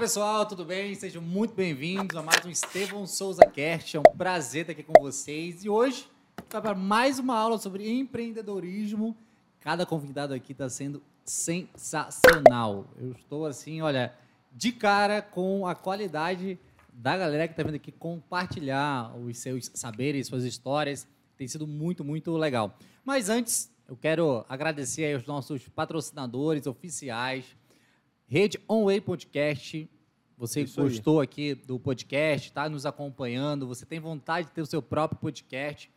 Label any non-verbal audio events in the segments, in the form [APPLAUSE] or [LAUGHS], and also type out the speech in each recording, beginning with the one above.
pessoal, tudo bem? Sejam muito bem-vindos a mais um Estevão Souza Cast. É um prazer estar aqui com vocês. E hoje, para mais uma aula sobre empreendedorismo. Cada convidado aqui está sendo sensacional. Eu estou assim, olha, de cara com a qualidade da galera que está vindo aqui compartilhar os seus saberes, suas histórias. Tem sido muito, muito legal. Mas antes, eu quero agradecer aos nossos patrocinadores oficiais, Rede Onway Podcast. Você Isso aí. gostou aqui do podcast, está nos acompanhando, você tem vontade de ter o seu próprio podcast,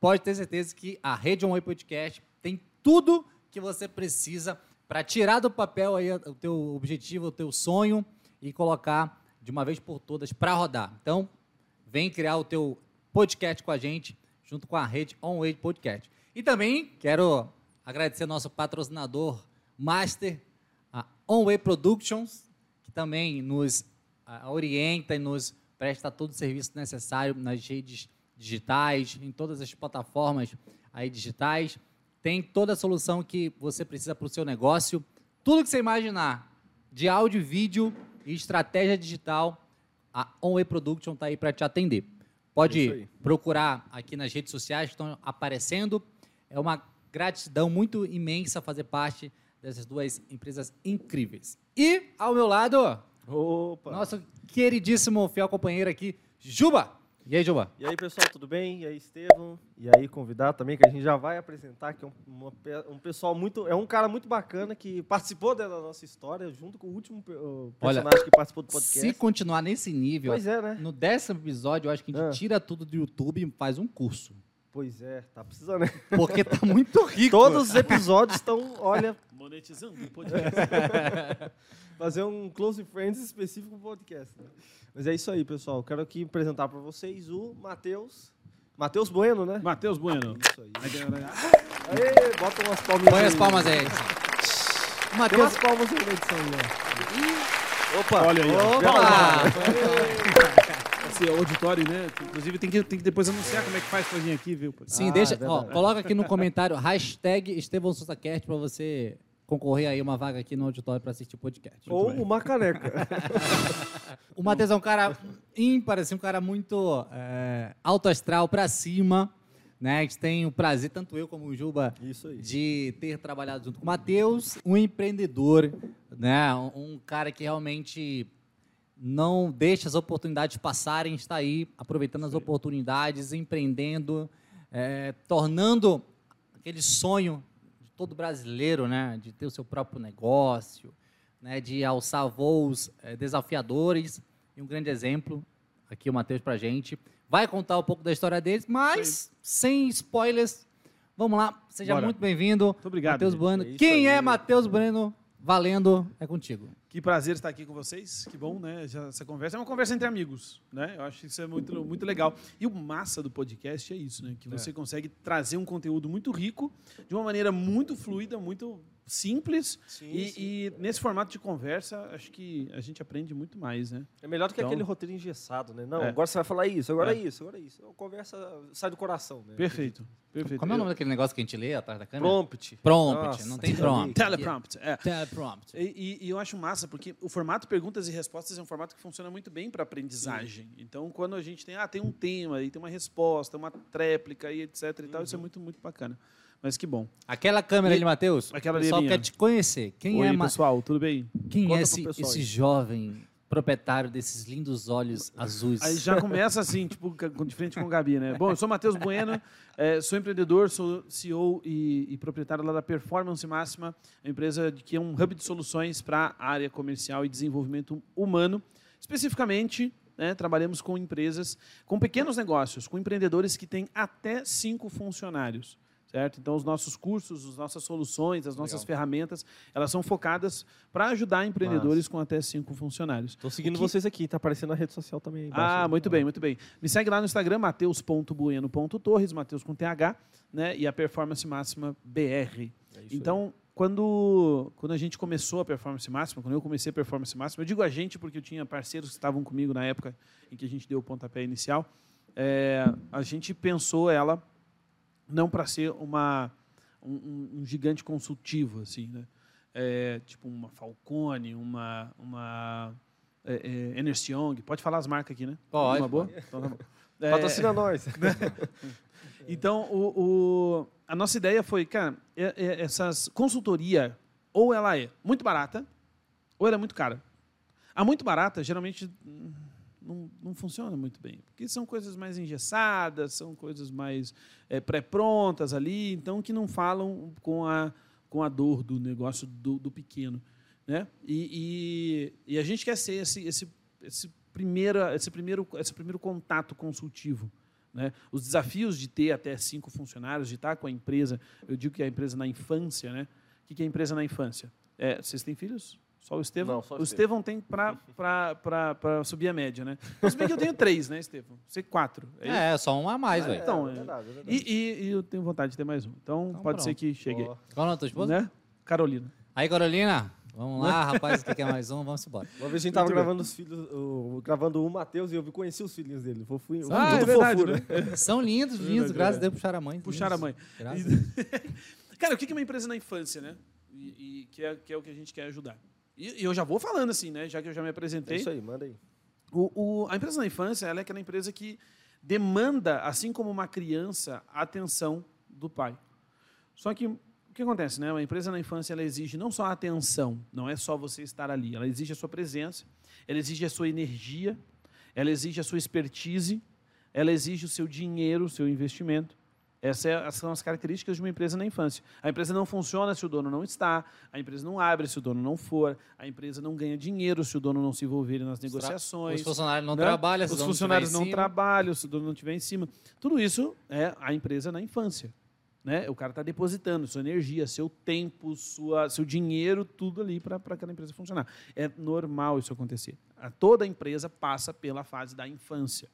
pode ter certeza que a Rede Onway Podcast tem tudo que você precisa para tirar do papel aí o teu objetivo, o teu sonho e colocar de uma vez por todas para rodar. Então, vem criar o teu podcast com a gente, junto com a rede Onway Podcast. E também quero agradecer nosso patrocinador master, Onway Productions, que também nos ah, orienta e nos presta todo o serviço necessário nas redes digitais, em todas as plataformas aí digitais. Tem toda a solução que você precisa para o seu negócio. Tudo que você imaginar de áudio, vídeo e estratégia digital, a Onway Production está aí para te atender. Pode aí. procurar aqui nas redes sociais que estão aparecendo. É uma gratidão muito imensa fazer parte dessas duas empresas incríveis. E ao meu lado, Opa! nosso queridíssimo fiel companheiro aqui, Juba. E aí, Juba? E aí, pessoal, tudo bem? E aí, Estevam? E aí, convidado também, que a gente já vai apresentar, que é um, uma um pessoal muito... É um cara muito bacana que [LAUGHS] participou da nossa história, junto com o último pe- o Olha, personagem que participou do podcast. Se continuar nesse nível, Pois é, né? no décimo episódio, eu acho que a gente Ah. tira tudo do YouTube e faz um curso. Pois é, tá precisando, né? Porque tá muito [LAUGHS] rico. Todos os episódios estão, olha, Monetizando o podcast. [LAUGHS] fazer um Close Friends específico pro podcast. né? Mas é isso aí, pessoal. Quero aqui apresentar para vocês o Matheus. Matheus Bueno, né? Matheus Bueno. Isso aí. Aí, Aê, bota umas palmas Põe as palmas aí. O Tem Matheus. umas palmas aí na edição, né? Opa! Olha aí, ó. Opa! Esse auditório, né? Inclusive, tem que, tem que depois anunciar como é que faz pra vir aqui, viu? Sim, Ah, deixa. é Ó, coloca aqui no comentário hashtag Estevão Cast pra você concorrer aí uma vaga aqui no auditório pra assistir o podcast. Ou uma caneca. [LAUGHS] O Matheus é um cara ímpar, assim, um cara muito é, alto astral pra cima. Né? A gente tem o prazer, tanto eu como o Juba, de ter trabalhado junto com o Matheus, um empreendedor, né? um, cara que realmente não deixa as oportunidades passarem, está aí aproveitando as oportunidades, empreendendo, é, tornando aquele sonho todo brasileiro, né? de ter o seu próprio negócio, né? de alçar voos é, desafiadores. E um grande exemplo, aqui o Matheus para gente. Vai contar um pouco da história deles, mas sem spoilers. Vamos lá, seja Bora. muito bem-vindo. Muito obrigado, Matheus. Bueno. É Quem é aí. Matheus Bueno? Valendo, é contigo. Que prazer estar aqui com vocês. Que bom, né? Essa conversa é uma conversa entre amigos, né? Eu acho que isso é muito, muito legal. E o massa do podcast é isso, né? Que você consegue trazer um conteúdo muito rico, de uma maneira muito fluida, muito simples. Sim, e, sim. e nesse formato de conversa, acho que a gente aprende muito mais, né? É melhor do que Então- aquele roteiro engessado, né? Não, É. agora você vai falar isso, agora É. isso, agora isso. A conversa sai do coração, né? Perfeito. Perfeito. Como é o nome daquele negócio que a gente lê atrás da câmera? Prompt. Prompt, Nossa, não tem prompt. Teleprompt. É. Teleprompt. E, e- e eu acho massa, porque o formato perguntas e respostas é um formato que funciona muito bem para aprendizagem. Então, quando a gente tem, ah, tem um tema, e tem uma resposta, uma tréplica e etc e tal, isso é muito, muito bacana. Mas que bom. Aquela câmera E- ali, Matheus, Aquela o pessoal ali, quer te conhecer. Quem Oi, é, pessoal, tudo bem? quem Conta é esse, esse jovem proprietário desses lindos olhos azuis? Aí já começa assim, tipo, de frente com o Gabi, né? Bom, eu sou Matheus Bueno, eh, sou empreendedor, sou CEO e, e proprietário lá da Performance Máxima, uma empresa que é um hub de soluções para a área comercial e desenvolvimento humano. Especificamente, né, trabalhamos com empresas, com pequenos negócios, com empreendedores que têm até cinco funcionários. Certo? Então, os nossos cursos, as nossas soluções, as nossas Legal. ferramentas, elas são focadas para ajudar empreendedores com até cinco funcionários. Tô seguindo que- vocês aqui, tá aparecendo na rede social também. Ah, né? muito bem, muito bem. Me segue lá no Instagram, mateus.bueno.torres, Mateus com TH, né? E a Performance Máxima BR. É Então, quando, quando a gente começou a Performance Máxima, quando eu comecei a Performance Máxima, eu digo a gente porque eu tinha parceiros que estavam comigo na época em que a gente deu o pontapé inicial, é, a gente pensou ela não para ser uma, um, um- gigante consultivo, assim, né? É, tipo uma Falcone, uma, uma é, é, Ernest Young, pode falar as marcas aqui, né? Pode, Uma boa? Então, tá bom. [LAUGHS] É, Patrocina nós. [LAUGHS] então, o, o- a nossa ideia foi, cara, é- é- essas consultoria, ou ela é muito barata, ou ela é muito cara. A muito barata, geralmente, não, não funciona muito bem, porque são coisas mais engessadas, são coisas mais é, pré-prontas ali, então que não falam com a, com a dor do negócio do, do pequeno. Né? E, e, e a gente quer ser esse, esse, esse, primeira, esse, primeiro, esse primeiro contato consultivo. Né? Os desafios de ter até cinco funcionários, de estar com a empresa, eu digo que é a empresa na infância, né? O que é a empresa na infância? É, vocês têm filhos? Só o Estevão? Não, só o o Estevão tem para subir a média, né? Mas bem que eu tenho três, né, Estevão? Você quatro. É? É, só um a mais, velho. então, é é- verdade, é verdade. E, e- e eu tenho vontade de ter mais um. Então, Então, pode ser pronto. que chegue. Ó, Qual é o nome da tua esposa? Né? Carolina. Aí, Carolina, vamos lá, rapaz, que quer mais um, vamos embora. Uma vez a gente tava Muito bem. gravando os filhos, o- gravando o Matheus e eu vi- conheci os filhinhos dele. Fui, Ah, tudo é verdade, fofura. né? [LAUGHS] São lindos, lindos, Verdade, graças a. Deus, puxaram a mãe. Puxaram a lindos. mãe. Graças a Deus. [LAUGHS] Cara, o que que é uma empresa na infância, né? E, e que, é, que é o que a gente quer ajudar. E, e eu já vou falando assim, né? Já que eu já me É apresentei. isso aí, manda aí. O, o- a empresa na infância ela é aquela empresa que demanda, assim como uma criança, a atenção do pai. Só que o que acontece, né? Uma empresa na infância ela exige não só a atenção, não é só você estar ali, ela exige a sua presença, ela exige a sua energia, ela exige a sua expertise, ela exige o seu dinheiro, o seu investimento. Essas é- são as características de uma empresa na infância. A empresa não funciona se o dono não está, a empresa não abre se o dono não for, a empresa não ganha dinheiro se o dono não se envolver nas negociações. Os funcionários não né? trabalham, se Os o dono funcionários não cima. trabalham, se o dono não estiver em cima. Tudo isso é a empresa na infância. Né? O cara está depositando sua energia, seu tempo, sua, seu dinheiro, tudo ali para aquela empresa funcionar. É normal isso acontecer. A- Toda empresa passa pela fase da infância.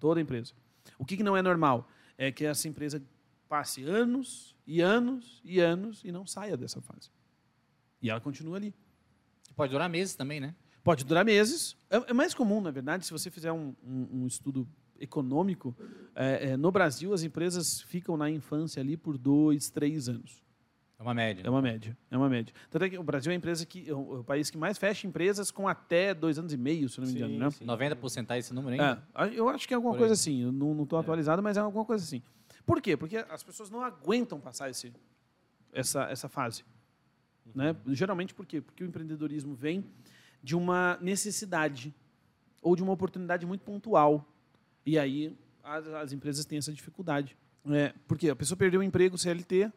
Toda empresa. O que, que não é normal? É que essa empresa passe anos e anos e anos e não saia dessa fase. E ela continua ali. Pode durar meses também, né? Pode durar meses. É, é mais comum, na verdade, se você fizer um, um- um estudo econômico, é, é, no Brasil as empresas ficam na infância ali por dois, três anos. É uma média. É uma média. É uma média. Tanto é que o Brasil é a empresa que é o, é país que mais fecha empresas com até dois anos e meio, se não me Sim, engano, né? sim. 90% tá esse número aí? É, eu acho que é alguma Por coisa aí. assim. Eu não estou atualizado, mas é alguma coisa assim. Por quê? Porque as pessoas não aguentam passar esse, essa, essa fase. Né? Geralmente por quê? Porque o empreendedorismo vem de uma necessidade ou de uma oportunidade muito pontual. E aí as, as empresas têm essa dificuldade. É, porque a pessoa perdeu o emprego CLT,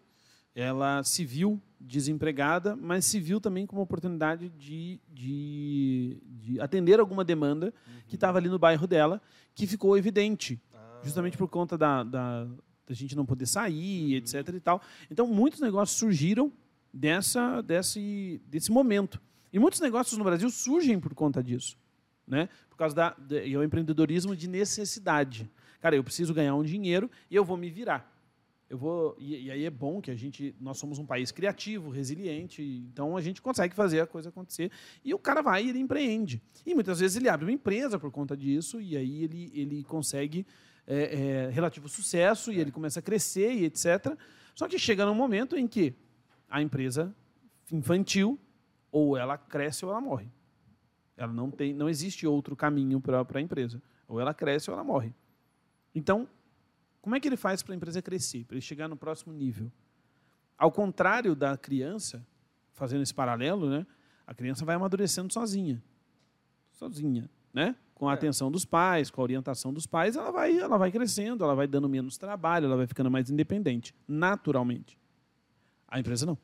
ela se viu desempregada, mas se viu também como oportunidade de, de, de atender alguma demanda que estava ali no bairro dela, que ficou evidente, justamente por conta da, da, da gente não poder sair, etc. E tal. Então, muitos negócios surgiram dessa, desse, desse momento. E muitos negócios no Brasil surgem por conta disso. Né? Por causa da, e é o empreendedorismo de necessidade. Cara, eu preciso ganhar um dinheiro e eu vou me virar. Eu vou e, e aí é bom que a gente nós somos um país criativo, resiliente, então a gente consegue fazer a coisa acontecer e o cara vai e ele empreende. E muitas vezes ele abre uma empresa por conta disso e aí ele ele consegue é, é, relativo sucesso e ele começa a crescer e etc. Só que chega num momento em que a empresa infantil ou ela cresce ou ela morre. Ela não tem, não existe outro caminho para a empresa. Ou ela cresce ou ela morre. Então, como é que ele faz para a empresa crescer, para ele chegar no próximo nível? Ao contrário da criança, fazendo esse paralelo, né? A criança vai amadurecendo sozinha, sozinha, né? Com a É. atenção dos pais, com a orientação dos pais, ela vai, ela vai crescendo, ela vai dando menos trabalho, ela vai ficando mais independente, naturalmente. A empresa não.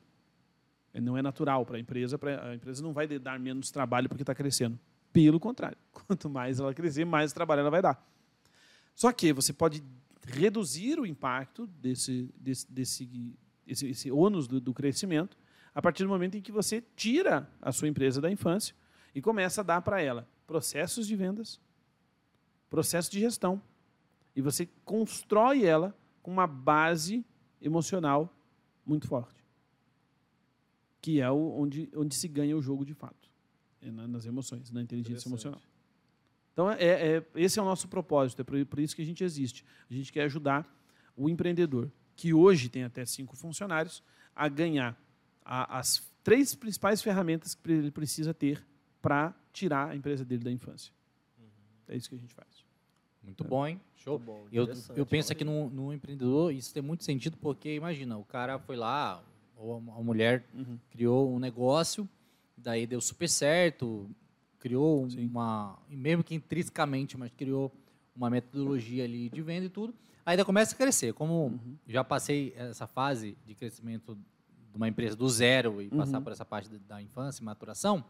Não é natural para a empresa, pra, a empresa não vai dar menos trabalho porque está crescendo. Pelo contrário, [LAUGHS] quanto mais ela crescer, mais trabalho ela vai dar. Só que você pode reduzir o impacto desse, desse, desse esse, esse ônus do, do crescimento a partir do momento em que você tira a sua empresa da infância e começa a dar para ela processos de vendas, processo de gestão, e você constrói ela com uma base emocional muito forte, que é onde, onde se ganha o jogo de fato, é na- nas emoções, na inteligência emocional. Então, é, é- esse é o nosso propósito, é por, por isso que a gente existe. A gente quer ajudar o empreendedor, que hoje tem até cinco funcionários, a ganhar a- as três principais ferramentas que ele precisa ter para tirar a empresa dele da infância. É isso que a gente faz. Muito bom, hein? Show. Bom, Eu, eu penso aqui no, no empreendedor, isso tem muito sentido, porque imagina, o cara foi lá, ou a a mulher Uhum. criou um negócio, daí deu super certo, criou Sim. uma, mesmo que intrinsecamente, mas criou uma metodologia ali de venda e tudo, aí daí começa a crescer. Como Uhum. já passei essa fase de crescimento de uma empresa do zero e passar Uhum. por essa parte da- infância maturação,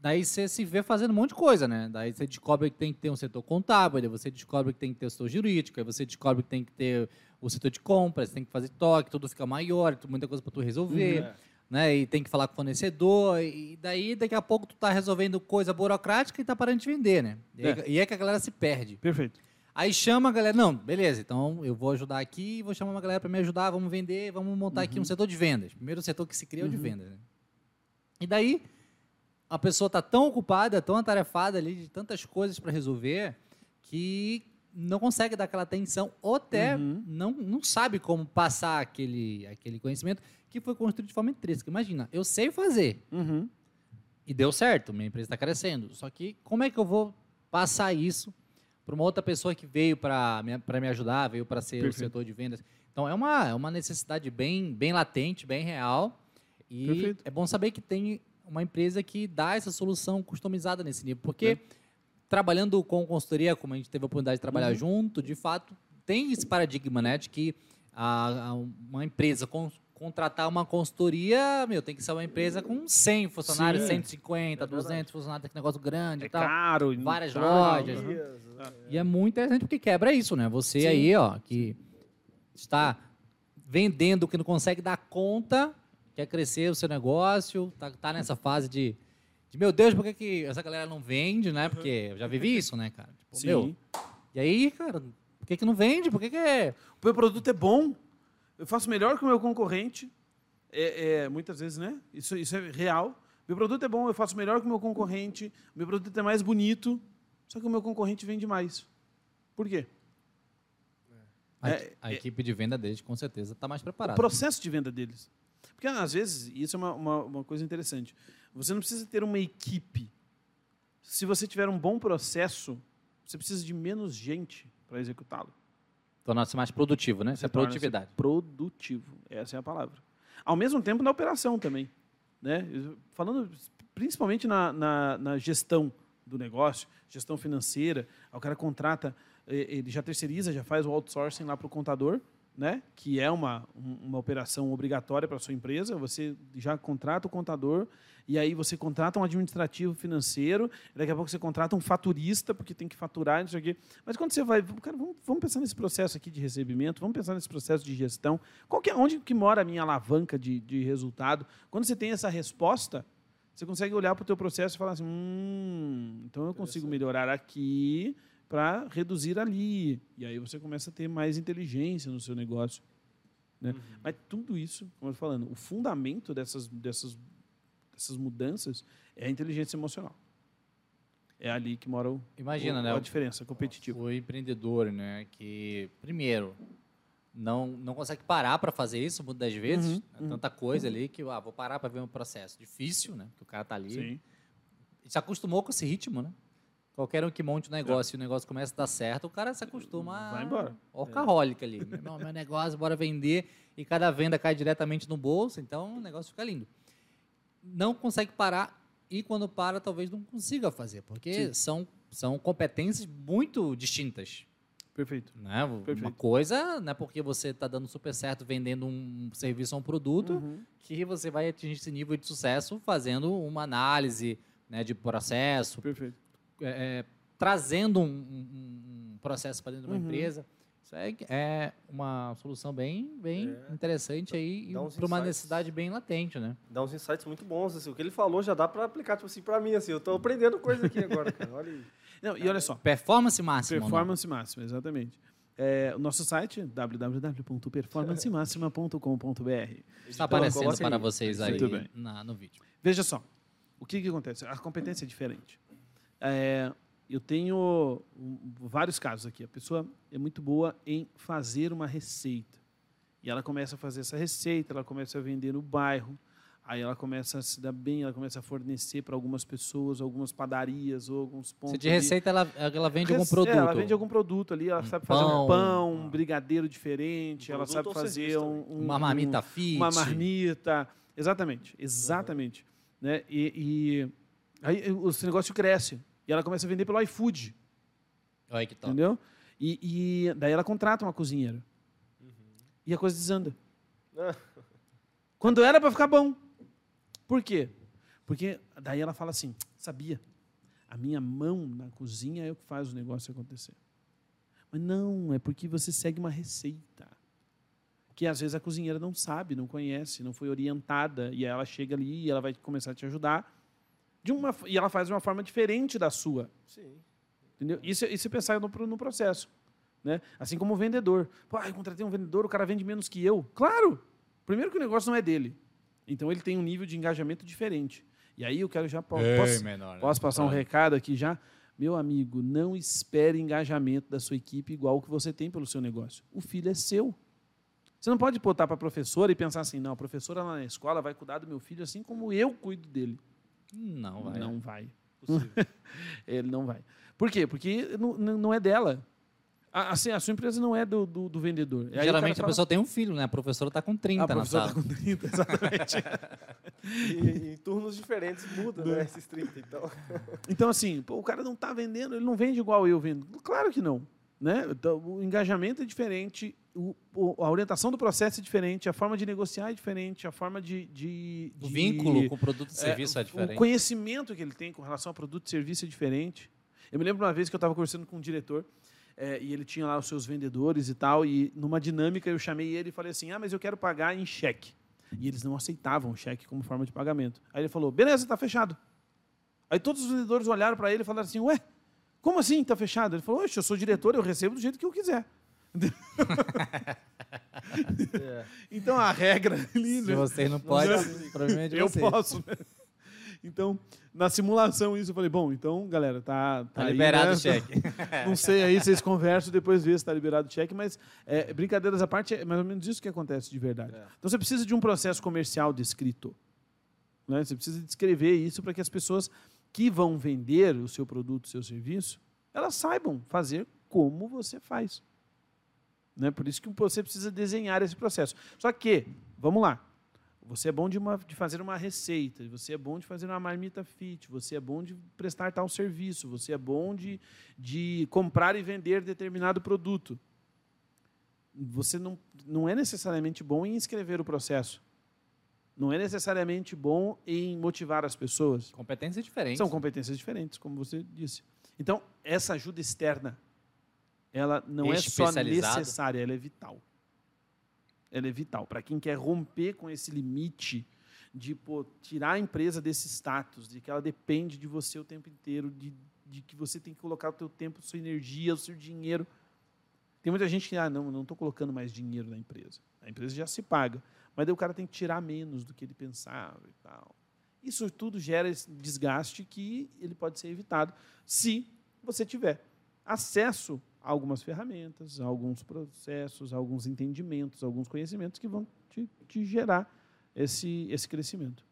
daí você se vê fazendo um monte de coisa, né? Daí você descobre que tem que ter um setor contábil, daí você descobre que tem que ter o setor jurídico, aí você descobre que tem que ter o setor de compras, tem que fazer toque, tudo fica maior, muita coisa para tu resolver, É. né? E tem que falar com o fornecedor, e daí daqui a pouco tu tá resolvendo coisa burocrática e tá parando de vender, né? E, É. e é que a galera se perde. Perfeito. Aí chama a galera, não, beleza, então eu vou ajudar aqui, vou chamar uma galera para me ajudar, vamos vender, vamos montar aqui um setor de vendas. Primeiro setor que se cria é o de vendas. Né? E daí a pessoa está tão ocupada, tão atarefada ali de tantas coisas para resolver, que não consegue dar aquela atenção ou até Uhum. não, não sabe como passar aquele, aquele conhecimento que foi construído de forma intrínseca. Imagina, eu sei fazer, Uhum. e deu certo, minha empresa está crescendo. Só que como é que eu vou passar isso para uma outra pessoa que veio para me, ajudar, veio para ser Perfeito. o setor de vendas? Então é uma, é uma necessidade bem, bem latente, bem real. E Perfeito. é bom saber que tem uma empresa que dá essa solução customizada nesse nível. Porque trabalhando com consultoria, como a gente teve a oportunidade de trabalhar Uhum. junto, de fato, tem esse paradigma né, de que a, a- uma empresa con- contratar uma consultoria, meu, tem que ser uma empresa com 100 funcionários, Sim. 150, É verdade. 200 funcionários, que negócio grande É e tal. caro. Várias lojas. Ah. E é muito interessante porque quebra isso, né? Você Sim. aí, ó, que está vendendo que não consegue dar conta, quer crescer o seu negócio, tá, tá nessa fase de, de, meu Deus, por que, que essa galera não vende, né? Porque eu já vivi isso, né, cara? Tipo, Sim. meu, e aí, cara, por que, que não vende? Por que, que é. O meu produto é bom, eu faço melhor que o meu concorrente. É, é, muitas vezes, né? Isso, isso é real. Meu produto é bom, eu faço melhor que o meu concorrente. Meu produto é mais bonito, só que o meu concorrente vende mais. Por quê? A, É, a é- equipe de venda deles, com certeza, está mais O preparada. processo de venda deles. Porque, às vezes, isso é uma, uma, uma coisa interessante. Você não precisa ter uma equipe. Se você tiver um bom processo, você precisa de menos gente para executá-lo. Tornar-se mais produtivo, né? Isso é produtividade. Produtivo, essa é a palavra. Ao mesmo tempo na operação também. Né? Falando principalmente na, na, na gestão do negócio, gestão financeira, o cara contrata, eh, ele já terceiriza, já faz o outsourcing lá para o contador, né? que é uma, um- uma operação obrigatória para a sua empresa, você já contrata o contador, e aí você contrata um administrativo financeiro, daqui a pouco você contrata um faturista, porque tem que faturar, não sei o quê. Mas quando você vai, cara, vamos, vamos pensar nesse processo aqui de recebimento, vamos pensar nesse processo de gestão. Qual que é, onde que mora a minha alavanca de, de resultado? Quando você tem essa resposta, você consegue olhar para o teu processo e falar assim, hum, então eu consigo melhorar aqui para reduzir ali. E aí você começa a ter mais inteligência no seu negócio. Né? Mas tudo isso, como eu estou falando, o fundamento dessas, dessas, dessas mudanças é a inteligência emocional. É ali que mora o, Imagina, o- né? a diferença competitiva. O empreendedor, né, que primeiro não, não consegue parar para fazer isso muitas das vezes, Uhum, né, tanta coisa ali que ah, vou parar para ver um processo difícil, né, que o cara tá ali, Sim. se acostumou com esse ritmo, né? Qualquer um que monte um negócio e o negócio começa a dar certo, o cara se acostuma Vai embora. a workaholic ali. [LAUGHS] Meu, meu negócio, bora vender e cada venda cai diretamente no bolso, então o negócio fica lindo. Não consegue parar e quando para talvez não consiga fazer, porque Sim. são, são competências muito distintas. Perfeito. Né? Uma Perfeito. coisa não é porque você está dando super certo vendendo um serviço ou um produto Uhum. que você vai atingir esse nível de sucesso fazendo uma análise né, de processo, Perfeito. É, é, trazendo um, um- um processo para dentro de uma Uhum. empresa. Isso é, é uma solução bem, bem É. interessante aí para uma necessidade bem latente, né? Dá uns insights muito bons. Assim. O que ele falou já dá para aplicar, tipo assim, para mim. Assim, eu tô aprendendo coisa aqui agora, cara. Olha aí. [LAUGHS] Não, e olha só, Performance máxima. ou não? performance máxima, exatamente. É, o nosso site www.performancemáxima.com.br. Está aparecendo para aí. vocês aí bem. na- no vídeo. Veja só, o que, que acontece? A competência é diferente. É, eu tenho vários casos aqui. A pessoa é muito boa em fazer uma receita. E ela começa a fazer essa receita, ela começa a vender no bairro. Aí ela começa a se dar bem, ela começa a fornecer para algumas pessoas, algumas padarias ou alguns pontos. Se de ali. receita ela, ela vende algum Rece- produto. É, ela vende algum produto ali, ela Um sabe fazer pão. um pão, um brigadeiro diferente, Um ela sabe fazer um, um- Uma marmita fit. uma marmita. Exatamente, exatamente. Né? E, e aí esse negócio cresce. E ela começa a vender pelo iFood, Olha que top. entendeu? E, e daí ela contrata uma cozinheira. E a coisa desanda. Ah. [LAUGHS] Quando era para ficar bom. Por quê? Porque daí ela fala assim: sabia, a minha mão na cozinha é o que faz o negócio acontecer. Mas não, é porque você segue uma receita. Que às vezes a cozinheira não sabe, não conhece, não foi orientada. E ela chega ali e ela vai começar a te ajudar. De uma, e ela faz de uma forma diferente da sua. Sim. Entendeu? Isso, isso é pensar no, no processo. Né? Assim como o vendedor. Pô, ah, eu contratei um vendedor, o cara vende menos que eu. Claro! Primeiro que o negócio não é dele. Então ele tem um nível de engajamento diferente. E aí eu quero já. Posso, menor, né? posso passar um recado aqui já? Meu amigo, não espere engajamento da sua equipe igual o que você tem pelo seu negócio. O filho é seu. Você não pode botar para a professora e pensar assim, não, a professora lá na escola vai cuidar do meu filho assim como eu cuido dele. Não, vai. Não vai. Possível. [LAUGHS] Ele não vai. Por quê? Porque não, não é dela. A, assim, a sua empresa não é do, do, do vendedor. E aí Geralmente cara a pessoa tem um filho, né? A professora está com 30 fala, a na professora sala. está com 30, exatamente. [LAUGHS] E, em turnos diferentes muda, né? Esses 30, então. [LAUGHS] então, assim, pô, o cara não está vendendo, ele não vende igual eu vendo. Claro que não. Né? Então, o engajamento é diferente, o- o- a orientação do processo é diferente, a forma de negociar é diferente, a forma de. de, O de- vínculo com o produto e serviço é, O diferente. conhecimento que ele tem com relação ao produto e serviço é diferente. Eu me lembro uma vez que eu estava conversando com um diretor eh, e ele tinha lá os seus vendedores e tal, e numa dinâmica eu chamei ele e falei assim: ah, mas eu quero pagar em cheque. E eles não aceitavam o cheque como forma de pagamento. Aí ele falou: beleza, está fechado. Aí todos os vendedores olharam para ele e falaram assim: ué, como assim está fechado? Ele falou: oxe, eu sou diretor, eu recebo do jeito que eu quiser. É. Então a regra ali, Se né? vocês não podem, sei. provavelmente Eu vocês. posso. né? Então, na simulação, isso eu falei, bom, então, galera, tá. Tá aí, liberado né? o cheque. [LAUGHS] Não sei aí, vocês conversam depois vê se está liberado o cheque, mas é, brincadeiras à parte, é mais ou menos isso que acontece de verdade. É. Então você precisa de um processo comercial descrito. Né? Você precisa descrever isso para que as pessoas que vão vender o seu produto, o seu serviço, elas saibam fazer como você faz. Né? Por isso que você precisa desenhar esse processo. Só que, vamos lá, você é bom de, uma- de fazer uma receita, você é bom de fazer uma marmita fit, você é bom de prestar tal serviço, você é bom de, de comprar e vender determinado produto. Você não, não é necessariamente bom em escrever o processo. Não é necessariamente bom em motivar as pessoas. Competência diferente. São competências diferentes, como você disse. Então, essa ajuda externa, ela não é só necessária, ela é vital. Ela é vital. Para quem quer romper com esse limite de pô, tirar a empresa desse status, de que ela depende de você o tempo inteiro, de, de que você tem que colocar o teu tempo, sua energia, o seu dinheiro. Tem muita gente que, ah, não, não estou colocando mais dinheiro na empresa. A empresa já se paga. Mas daí o cara tem que tirar menos do que ele pensava e tal. Isso tudo gera esse desgaste que ele pode ser evitado se você tiver acesso algumas ferramentas, alguns processos, alguns entendimentos, alguns conhecimentos que vão te, te gerar esse, esse crescimento.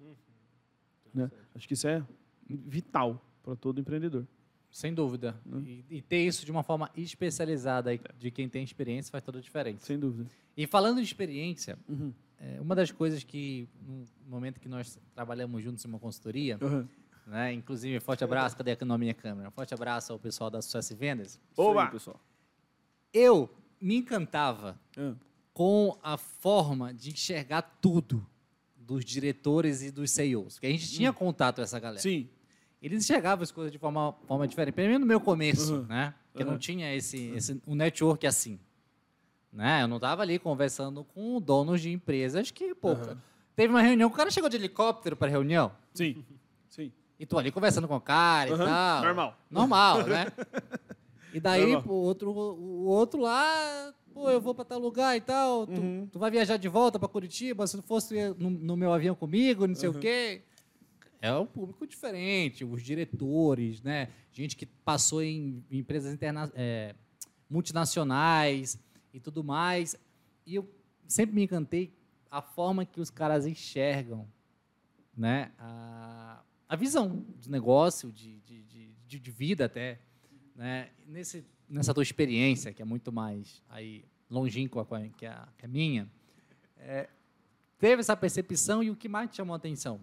Né? Acho que isso é vital para todo empreendedor. Sem dúvida. Né? E, e ter isso de uma forma especializada aí, de quem tem experiência faz toda a diferença. Sem dúvida. E falando de experiência, Uhum. é, uma das coisas que, no momento que nós trabalhamos juntos em uma consultoria, Uhum. Né, inclusive, forte abraço, cadê a minha câmera? Forte abraço ao pessoal da Sucesso e Vendas. Aí, Oba! pessoal. Eu me encantava Ah, com a forma de enxergar tudo dos diretores e dos CEOs. Porque a gente tinha contato com essa galera. Sim. Eles enxergavam as coisas de forma, forma diferente. Pelo menos no meu começo, Uhum. né? Porque Uhum. não tinha esse, esse um network assim. Né? Eu não estava ali conversando com donos de empresas que, pô, Uhum. teve uma reunião, o cara chegou de helicóptero para reunião. Sim. Sim. E tô ali conversando com o cara e Uhum. tal. Normal. Normal, [LAUGHS] né? E daí, pô, outro, o outro lá, pô, eu vou para tal lugar e tal. Tu, Uhum. tu vai viajar de volta para Curitiba, se tu fosse no, no meu avião comigo, não sei Uhum. o quê. É um público diferente, os diretores, né? Gente que passou em empresas interna é, multinacionais e tudo mais. E eu sempre me encantei a forma que os caras enxergam né, a, a visão de negócio, de, de, de, de vida até, né, nesse, nessa tua experiência, que é muito mais aí longínqua que a, que a minha, é, teve essa percepção e o que mais te chamou a atenção?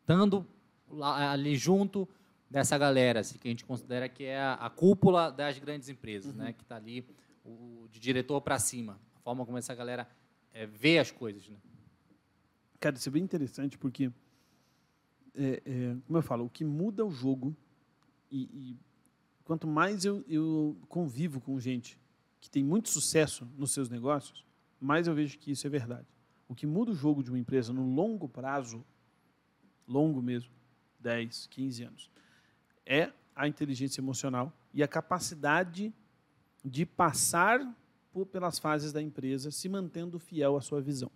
Estando lá, ali junto dessa galera, assim, que a gente considera que é a, a cúpula das grandes empresas, né, que está ali o, de diretor para cima, a forma como essa galera é, vê as coisas, né? Cara, isso é bem interessante porque, é, é, como eu falo, o que muda o jogo e, e quanto mais eu, eu convivo com gente que tem muito sucesso nos seus negócios, mais eu vejo que isso é verdade. O que muda o jogo de uma empresa no longo prazo, longo mesmo, 10, 15 anos, é a inteligência emocional e a capacidade de passar por- pelas fases da empresa, se mantendo fiel à sua visão.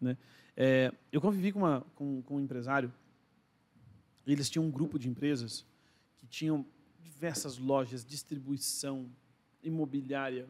Né? É, eu convivi com, uma, com, com um empresário, eles tinham um grupo de empresas que tinham diversas lojas, distribuição, imobiliária.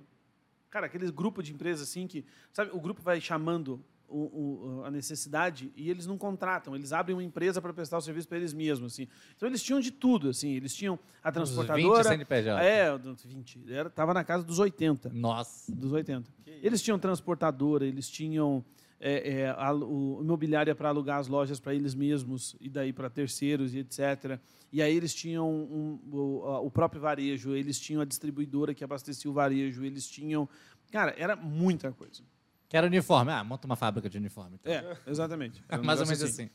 Cara, aqueles grupo de empresas assim que, sabe, o grupo vai chamando o- o- a necessidade e eles não contratam, eles abrem uma empresa para prestar o serviço para eles mesmos, assim. Então eles tinham de tudo, assim, eles tinham a Uns 20 transportadora, CNPJ. é, 20, era, tava na casa dos 80 Nossa. dos 80. Eles tinham transportadora, eles tinham é, é, a- o imobiliária para alugar as lojas para eles mesmos e daí para terceiros e etc. E aí eles tinham um- o, o próprio varejo, eles tinham a distribuidora que abastecia o varejo, eles tinham... Cara, era muita coisa. Quero uniforme. Ah, monta uma fábrica de uniforme. então. É, exatamente. Era um [LAUGHS] Mais ou menos assim.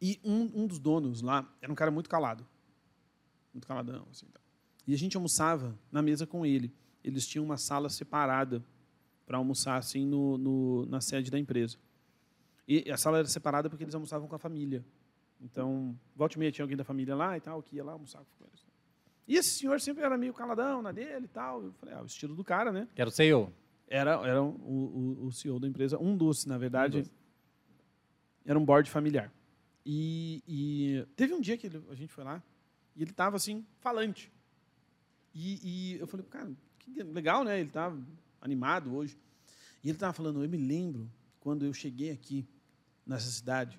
E um, um dos donos lá era um cara muito calado. Muito caladão, assim. tal. E a gente almoçava na mesa com ele. Eles tinham uma sala separada para almoçar, assim, no, no- na sede da empresa. E a sala era separada porque eles almoçavam com a família. Então, volta e meia tinha alguém da família lá e tal, que ia lá almoçar com eles. E esse senhor sempre era meio caladão na dele e tal. Eu falei, ah, o estilo do cara, né? Quero ser eu. Era, era o, o, o CEO da empresa, um dos, na verdade. Um. Era um board familiar. E, e teve um dia que ele- a gente foi lá e ele estava assim, falante. E, e eu falei, cara, que legal, né? Ele estava animado hoje. E ele estava falando, eu me lembro quando eu cheguei aqui nessa cidade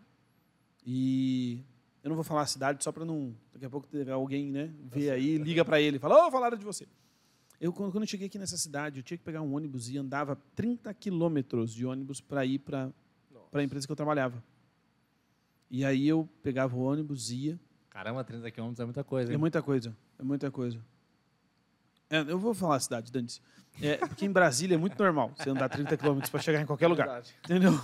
e eu não vou falar a cidade só para não daqui a pouco ter alguém, né, ver aí, liga para ele, e fala, ô, falaram de você. Eu quando, eu cheguei aqui nessa cidade, eu tinha que pegar um ônibus e andava 30 quilômetros de ônibus para ir para a empresa que eu trabalhava. E aí eu pegava o ônibus, ia, Caramba, 30 quilômetros é muita coisa. é hein? muita coisa, é muita coisa. É, eu vou falar a cidade, Dantes. É, porque em Brasília é muito normal você andar 30 quilômetros para chegar em qualquer lugar. Verdade. Entendeu?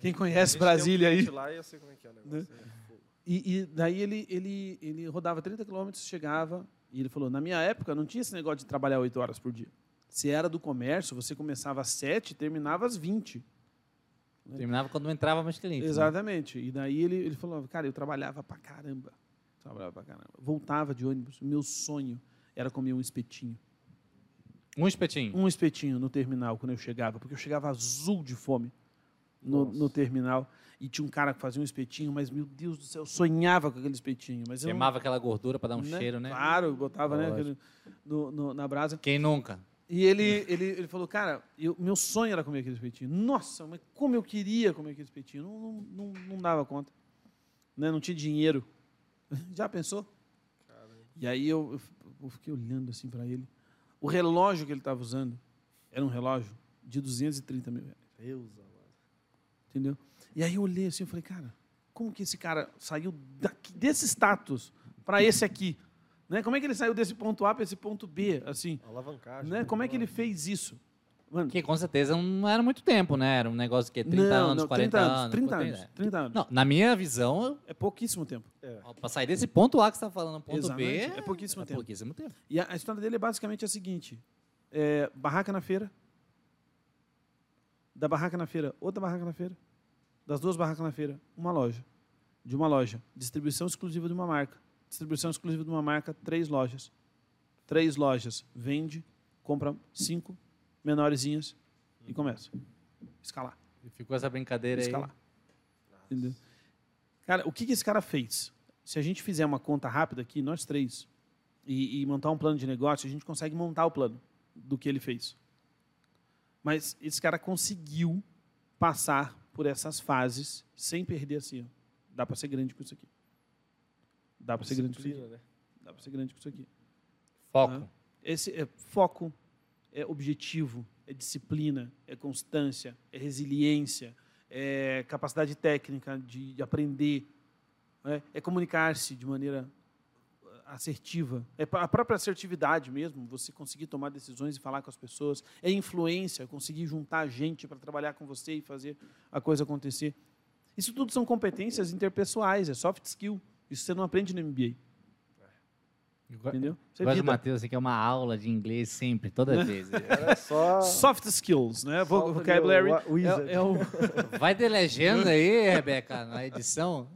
Quem conhece um Brasília aí. Lá, e eu sei como é que é o negócio. é fogo. E, e daí ele, ele, ele rodava 30 quilômetros, chegava, e ele falou: na minha época não tinha esse negócio de trabalhar 8 horas por dia. Se era do comércio, você começava às 7 e terminava às 20. Terminava quando não entrava mais cliente. né? Exatamente. E daí ele, ele falou: cara, eu trabalhava pra caramba. Trabalhava pra caramba. Voltava de ônibus. O meu sonho era comer um espetinho. Um espetinho. Um espetinho no terminal quando eu chegava, porque eu chegava azul de fome no, no terminal. E tinha um cara que fazia um espetinho, mas meu Deus do céu, eu sonhava com aquele espetinho. Mas eu não- Queimava aquela gordura para dar um né? cheiro, né? Claro, botava né, aquele no- no- na brasa. Quem nunca? E ele, ele, ele falou, cara, eu, meu sonho era comer aquele espetinho. Nossa, mas como eu queria comer aquele espetinho. Não, não, não, não dava conta. Né? Não tinha dinheiro. [LAUGHS] Já pensou? E aí eu, eu eu fiquei olhando assim para ele. O relógio que ele estava usando era um relógio de 230 mil reais. Deus. Entendeu? E aí eu olhei assim e falei, cara, como que esse cara saiu daqui, desse status para esse aqui? Né? Como é que ele saiu desse ponto A para esse ponto B? Assim, Alavancagem. né? Como é que ele fez isso? Mano, Que com certeza não era muito tempo, né? Era um negócio que 30 não, anos, não, 40 30 anos. 30 40 anos. 30 anos. Não, na minha visão, É pouquíssimo tempo. É. para sair desse ponto A que você está falando, ponto B, Exatamente, é pouquíssimo é tempo. pouquíssimo tempo. E a, a história dele é basicamente a seguinte: é, barraca na feira, da barraca na feira, outra barraca na feira, das duas barracas na feira, uma loja, de uma loja, distribuição exclusiva de uma marca, distribuição exclusiva de uma marca, três lojas, três lojas, vende, compra cinco menorzinhas e começa a escalar. E ficou essa brincadeira aí. escalar. Entendeu? Cara, o que, que esse cara fez? Se a gente fizer uma conta rápida aqui, nós três, e, e montar um plano de negócio, a gente consegue montar o plano do que ele fez. Mas esse cara conseguiu passar por essas fases sem perder assim. ó. Dá para ser grande com isso aqui. Dá para ser grande com isso aqui. Né? Dá para ser grande com isso aqui. Foco. Esse é foco, é objetivo, é disciplina, é constância, é resiliência, é capacidade técnica de, de aprender, né? é comunicar-se de maneira ah, assertiva, é a própria assertividade mesmo, você conseguir tomar decisões e falar com as pessoas, é influência, conseguir juntar gente para trabalhar com você e fazer a coisa acontecer. Isso tudo são competências interpessoais, é soft skill. Isso você não aprende no MBA, entendeu? É Gosto do. Matheus, assim, que é uma aula de inglês sempre, toda vez. [LAUGHS] Era só. Soft skills, né? Ali Vocabulary. É, é o, [LAUGHS] Vai ter legenda aí, Rebeca, na edição?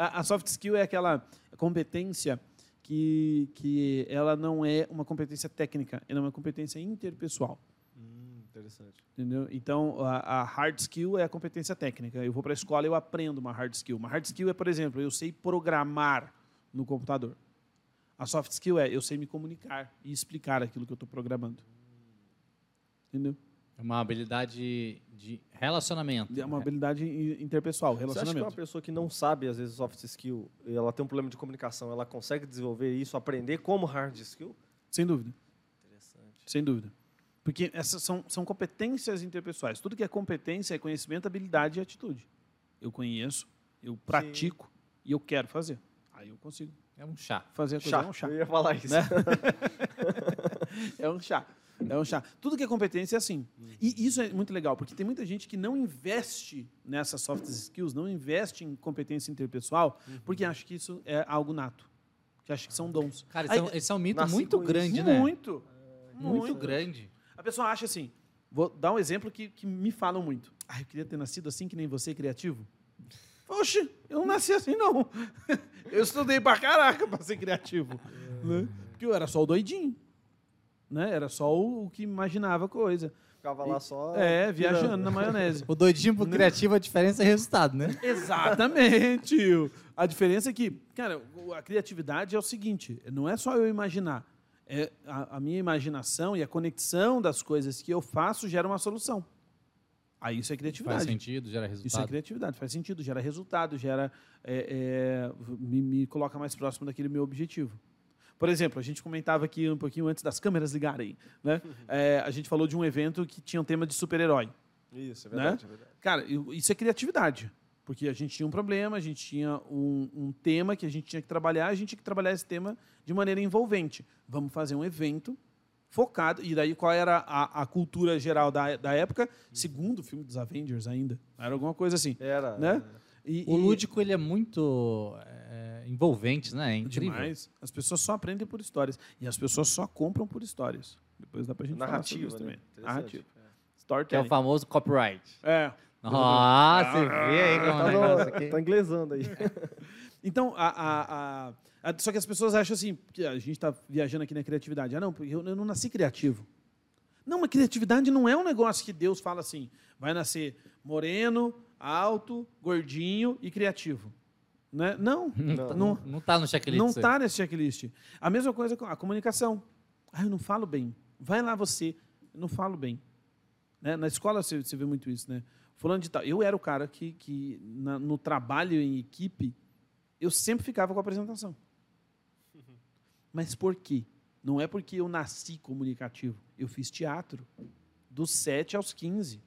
a, a soft skill é aquela competência que, que ela não é uma competência técnica, ela é uma competência interpessoal. Hum, interessante. Entendeu? Então, a, a hard skill é a competência técnica. Eu vou para a escola e eu aprendo uma hard skill. Uma hard skill é, por exemplo, eu sei programar no computador. A soft skill é eu sei me comunicar e explicar aquilo que eu estou programando. Entendeu? É uma habilidade de relacionamento. É uma habilidade i- interpessoal, Você acha que relacionamento. uma pessoa que não sabe, às vezes, soft skill, e ela tem um problema de comunicação, ela consegue desenvolver isso, aprender como hard skill? Sem dúvida. Interessante. Sem dúvida. Porque essas são, são competências interpessoais. Tudo que é competência é conhecimento, habilidade e atitude. Eu conheço, eu pratico e eu quero fazer. Aí eu consigo É um chá. fazer a coisa. Chá. É um chá. Eu ia falar isso. Né? [LAUGHS] É um chá. É um chá. Tudo que é competência é assim. E isso é muito legal, porque tem muita gente que não investe nessas soft skills, não investe em competência interpessoal, porque acha que isso é algo nato. Que acha que são dons. Cara, Aí- esse é um, esse é um mito muito grande, isso. né? Muito. Muito grande. A pessoa acha assim, vou dar um exemplo que, que me falam muito. Ah, eu queria ter nascido assim que nem você, criativo. Oxe, eu não nasci assim, não. [LAUGHS] Eu estudei pra caraca pra ser criativo. Né? Porque eu era só o doidinho. Né? Era só o, o que imaginava coisa. Ficava lá só. É, viajando na maionese. O doidinho pro criativo, a diferença é resultado, né? Exatamente. A diferença é que, cara, a criatividade é o seguinte: não é só eu imaginar. É a, a minha imaginação e a conexão das coisas que eu faço gera uma solução. Aí isso é Faz criatividade. sentido, gera Isso é resultado. criatividade, faz sentido, gera resultado, gera é, é, me, me coloca mais próximo daquele meu objetivo. Por exemplo, a gente comentava aqui um pouquinho antes das câmeras ligarem, né? [LAUGHS] É, a gente falou de um evento que tinha um tema de super-herói. Isso, é Né? verdade. é verdade. Cara, isso é criatividade. Porque a gente tinha um problema, a gente tinha um, um tema que a gente tinha que trabalhar, a gente tinha que trabalhar esse tema de maneira envolvente. Vamos fazer um evento focado. E daí, qual era a, a cultura geral da, da época? Segundo o filme dos Avengers ainda. Era alguma coisa assim. Era. Né? E, O e- lúdico, ele é muito é, envolvente, né? É incrível. Demais. As pessoas só aprendem por histórias. E as pessoas só compram por histórias. Depois dá pra gente falar sobre Narrativa, isso né? também. Narrativa. Que é o famoso copyright. É. Nossa, você vê aí como é Tá, no, aqui. tá inglesando aí. [LAUGHS] Então, a- a- a- só que as pessoas acham assim, que a gente está viajando aqui na criatividade. Ah, não, porque eu, eu não nasci criativo. Não, mas criatividade não é um negócio que Deus fala assim, vai nascer moreno, alto, gordinho e criativo. Né? Não, [LAUGHS] Não. não, Não tá no checklist. não está nesse checklist. A mesma coisa com a comunicação. Ah, eu não falo bem. Vai lá você, eu não falo bem. Né? Na escola você, você vê muito isso, né? Fulano de tal. Eu era o cara que, que na- no trabalho em equipe, eu sempre ficava com a apresentação. Mas por quê? Não é porque eu nasci comunicativo. Eu fiz teatro dos 7 aos 15.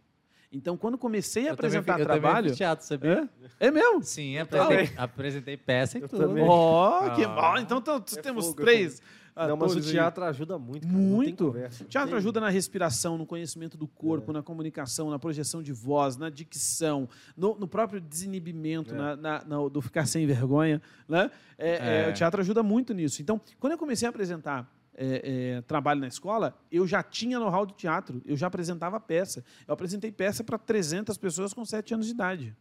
Então, quando comecei a Eu apresentar eu também trabalho. fiz teatro, sabia? É? É mesmo? Sim, apresentei, apresentei peça e Eu tudo. Ó, que Ah. bom. Então, então, É temos fogo, três. Não, mas o atores aí. teatro ajuda muito. Cara. Muito. conversa. Teatro Tem- ajuda na respiração, no conhecimento do corpo, É. na comunicação, na projeção de voz, na dicção, no, no próprio desinibimento, É. na, na- na- do ficar sem vergonha. Né? É, é, É. o teatro ajuda muito nisso. Então, quando eu comecei a apresentar é, é, trabalho na escola, eu já tinha know-how do teatro, eu já apresentava peça. Eu apresentei peça para 300 pessoas com 7 anos de idade.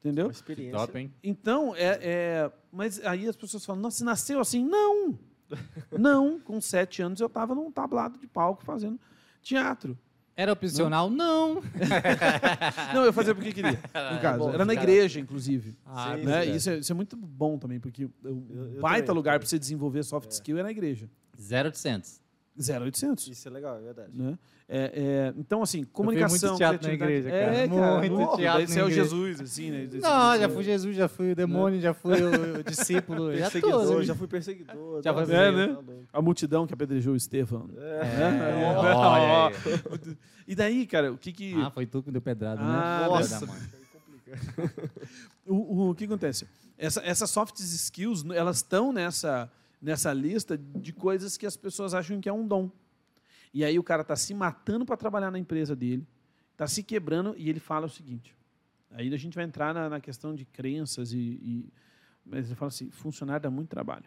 Entendeu? Uma experiência. Top, hein? Então, é, é- Mas aí as pessoas falam, nossa, você nasceu assim? Não! [LAUGHS] Não, com sete anos eu estava num tablado de palco fazendo teatro. Era opcional? Não. Não, eu fazia porque queria, [LAUGHS] no caso. bom, Era na cara. igreja, inclusive. Ah, Sim, né? Isso, é, isso é muito bom também, porque o eu baita também, lugar para você desenvolver soft skill é na igreja. 0800. 0800. Isso é legal, é verdade. Né? É, é, então, assim, comunicação. muito teatro na igreja, cara. É, cara. Muito Muito teatro Daí na você é o. Jesus, assim, né? Esse- Não, já fui Jesus, já fui o demônio, já fui o, o [LAUGHS] discípulo. Já Perseguidor, tô, já fui perseguidor. Já tá foi- É, né? tá louco. A multidão que apedrejou o Estevão. É, É. olha aí. [LAUGHS] E daí, cara, o que que. Ah, foi tu que me deu pedrada, Ah, né? nossa. Mãe. [LAUGHS] O, o, o que acontece? Essa, essas soft skills, elas estão nessa, nessa lista de coisas que as pessoas acham que é um dom. E aí o cara está se matando para trabalhar na empresa dele, está se quebrando e ele fala o seguinte. Aí a gente vai entrar na, na questão de crenças e, e- Mas ele fala assim, funcionário dá muito trabalho.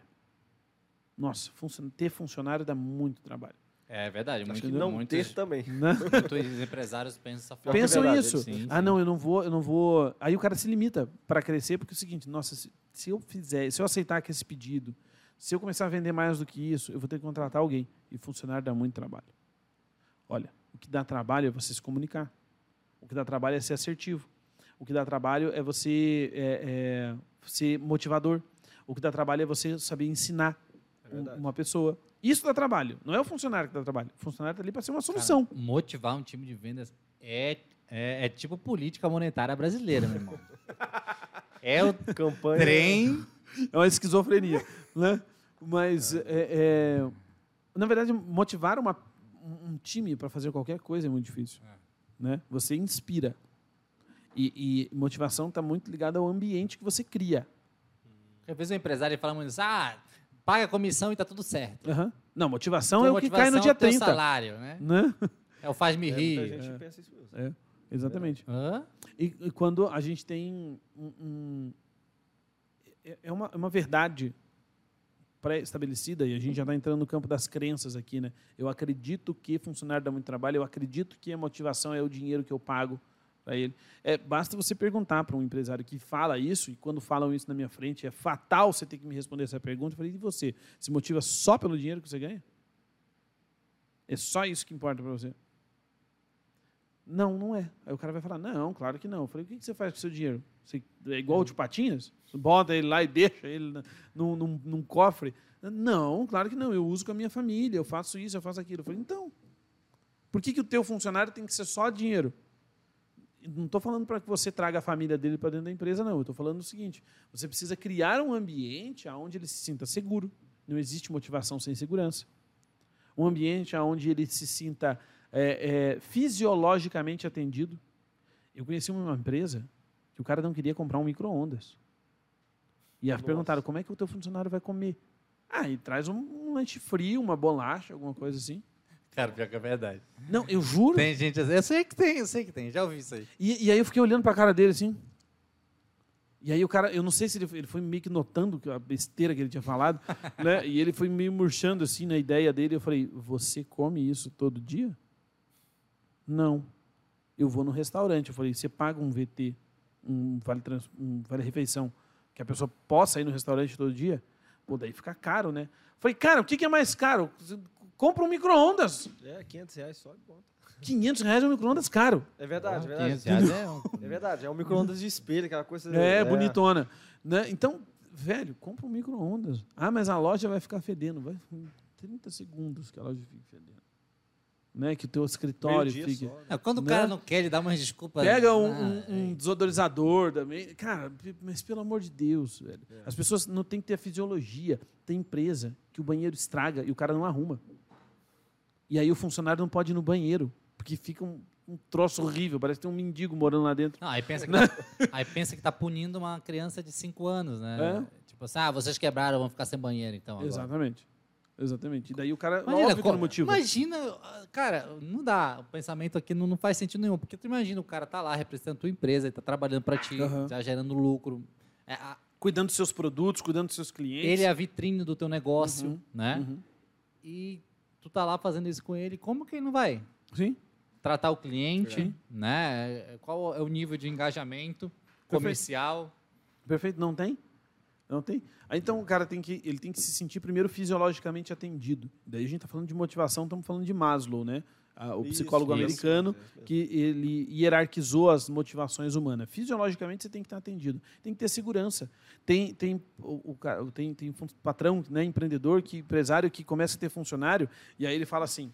Nossa, ter funcionário dá muito trabalho. É verdade, Acho muito, não muitos, ter também. [LAUGHS] Né? muitos empresários pensam forma. Pensam verdade, isso. sim, ah, sim. não, eu não vou, eu não vou. Aí o cara se limita para crescer, porque é o seguinte, nossa, se, se eu fizer, se eu aceitar que esse pedido, se eu começar a vender mais do que isso, eu vou ter que contratar alguém. E funcionário dá muito trabalho. Olha, o que dá trabalho é você se comunicar. O que dá trabalho é ser assertivo. O que dá trabalho é você é, é, ser motivador. O que dá trabalho é você saber ensinar É um- uma pessoa. Isso dá trabalho. Não é o funcionário que dá trabalho. O funcionário está ali para ser uma Cara, solução. motivar um time de vendas é, é, é tipo política monetária brasileira, meu irmão. [LAUGHS] É o Campanha. trem. [LAUGHS] É uma esquizofrenia, né? Mas, é, é, na verdade, motivar uma- um time para fazer qualquer coisa é muito difícil. Né? Você inspira. E, e motivação está muito ligada ao ambiente que você cria. Às vezes o empresário fala muito assim, ah, paga a comissão e tá tudo certo. Aham. Não, motivação Tua é o que cai no motivação dia é o teu 30. salário, né? Né? [LAUGHS] É o faz-me É, rir. muita gente pensa isso mesmo. É, exatamente. E, e quando a gente tem um. um- é- é uma, é uma verdade pré-estabelecida, e a gente já está entrando no campo das crenças aqui, né? Eu acredito que funcionário dá muito trabalho, eu acredito que a motivação é o dinheiro que eu pago para ele. É, basta você perguntar para um empresário que fala isso, e quando falam isso na minha frente, é fatal você ter que me responder essa pergunta. Eu falei, e você? Se motiva só pelo dinheiro que você ganha? É só isso que importa para você? Não, não é. Aí o cara vai falar, não, claro que não. Eu falei, o que você faz com o seu dinheiro? Você, é igual o de patinhas? Você bota ele lá e deixa ele num, num, num cofre? Não, claro que não. Eu uso com a minha família, eu faço isso, eu faço aquilo. Eu falei, então, por que, que o teu funcionário tem que ser só dinheiro? Não estou falando para que você traga a família dele para dentro da empresa, não. Eu estou falando o seguinte: você precisa criar um ambiente onde ele se sinta seguro. Não existe motivação sem segurança. Um ambiente onde ele se sinta é, é, fisiologicamente atendido. Eu conheci uma empresa que o cara não queria comprar um micro-ondas. E aí perguntaram, como é que o teu funcionário vai comer? Ah, e traz um, um lanche frio, uma bolacha, alguma coisa assim. Cara, pior que é verdade. Não, eu juro. Tem gente assim, eu sei que tem, eu sei que tem, já ouvi isso aí. E, e aí eu fiquei olhando pra cara dele assim. E aí o cara, eu não sei se ele, ele foi meio que notando a besteira que ele tinha falado, [LAUGHS] né? E ele foi meio murchando assim na ideia dele. Eu falei: "Você come isso todo dia?" Não. Eu vou no restaurante. Eu falei: "Você paga um VT, um vale trans, um vale refeição, que a pessoa possa ir no restaurante todo dia?" Pô, daí fica caro, né? Eu falei: "Cara, o que que é mais caro? Você Compra um micro-ondas. É, 500 reais só e ponto. 500 reais é um micro-ondas caro. É verdade, é verdade. 500 reais é um... É verdade, é um micro-ondas de espelho, aquela coisa... É, bonitona. Né? Então, velho, compra um micro-ondas. Ah, mas a loja vai ficar fedendo. Vai 30 segundos que a loja fique fedendo. Né? Que o teu escritório fique. só, né? É, Quando o Né? cara não quer, ele dá umas desculpas. Pega um, Ah, um- um desodorizador também. Cara, mas pelo amor de Deus, velho. É. As pessoas não têm que ter a fisiologia. Tem empresa que o banheiro estraga e o cara não arruma. E aí o funcionário não pode ir no banheiro, porque fica um, um troço horrível, parece que tem um mendigo morando lá dentro. Não, aí pensa que tá, aí pensa que tá punindo uma criança de 5 anos, né? Tipo assim, ah, vocês quebraram, vão ficar sem banheiro, então. agora. Exatamente. Exatamente. E daí o cara, Imagina, óbvio que co- não motiva. imagina, ah, cara, não dá. O pensamento aqui não, não faz sentido nenhum. Porque tu imagina o cara tá lá representando a tua empresa, ele tá trabalhando para ti, Aham. tá gerando lucro. É, a- Cuidando dos seus produtos, cuidando dos seus clientes. ele é a vitrine do teu negócio, Uhum, né? Uhum. E tu tá lá fazendo isso com ele, como que ele não vai? Sim. Tratar o cliente, Sim. né? Qual é o nível de engajamento comercial? Perfeito. Não tem? Não tem? Então o cara tem que, ele tem que se sentir primeiro fisiologicamente atendido. Daí a gente está falando de motivação, estamos falando de Maslow, né? ah, o psicólogo isso. americano, Isso que ele hierarquizou as motivações humanas. Fisiologicamente, você tem que estar atendido. Tem que ter segurança. Tem, tem, o, o cara- tem, tem patrão, né, empreendedor, que, empresário que começa a ter funcionário, e aí ele fala assim,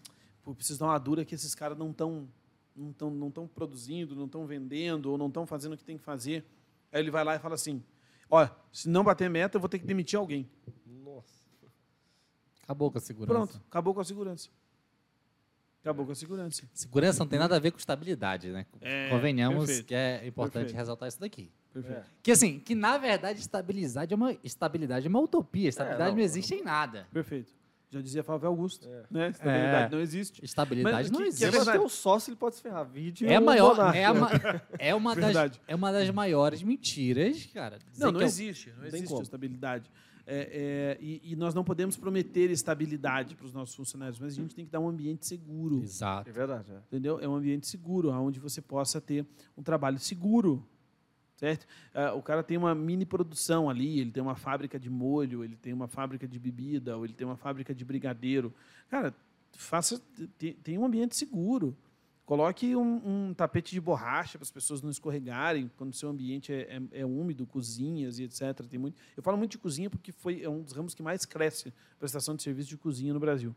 preciso dar uma dura que esses caras não estão não tão, não tão produzindo, não estão vendendo, ou não estão fazendo o que tem que fazer. Aí ele vai lá e fala assim, olha, se não bater meta, eu vou ter que demitir alguém. Nossa. Acabou com a segurança. Pronto, acabou com a segurança. Acabou com a segurança. Segurança não tem nada a ver com estabilidade, né? É, Convenhamos perfeito. que é importante Perfeito. ressaltar isso daqui. Perfeito. É. Que assim, que na verdade estabilidade é uma, estabilidade é uma utopia. Estabilidade não, não, existe em nada. Perfeito. Já dizia Flávio Augusto. É. Né? Estabilidade É. não existe. Estabilidade Mas não que- que é existe. Se verdade. você tem um sócio, ele pode se ferrar. Vídeo É, o maior, é, a né? ma- é, uma das, é uma das maiores mentiras, cara. Não, não que é o- existe. Não existe como. estabilidade. É, é, e, e nós não podemos prometer estabilidade para os nossos funcionários, mas a gente tem que dar um ambiente seguro. Exato. É verdade, é. Entendeu? É um ambiente seguro, onde você possa ter um trabalho seguro. Certo? Ah, o cara tem uma mini produção ali, ele tem uma fábrica de molho, ele tem uma fábrica de bebida, ou ele tem uma fábrica de brigadeiro. Cara, faça te- tem um ambiente seguro. Coloque um, um tapete de borracha para as pessoas não escorregarem quando o seu ambiente é, é- é úmido, cozinhas e etc. Tem muito, eu falo muito de cozinha porque foi, é um dos ramos que mais cresce prestação de serviço de cozinha no Brasil.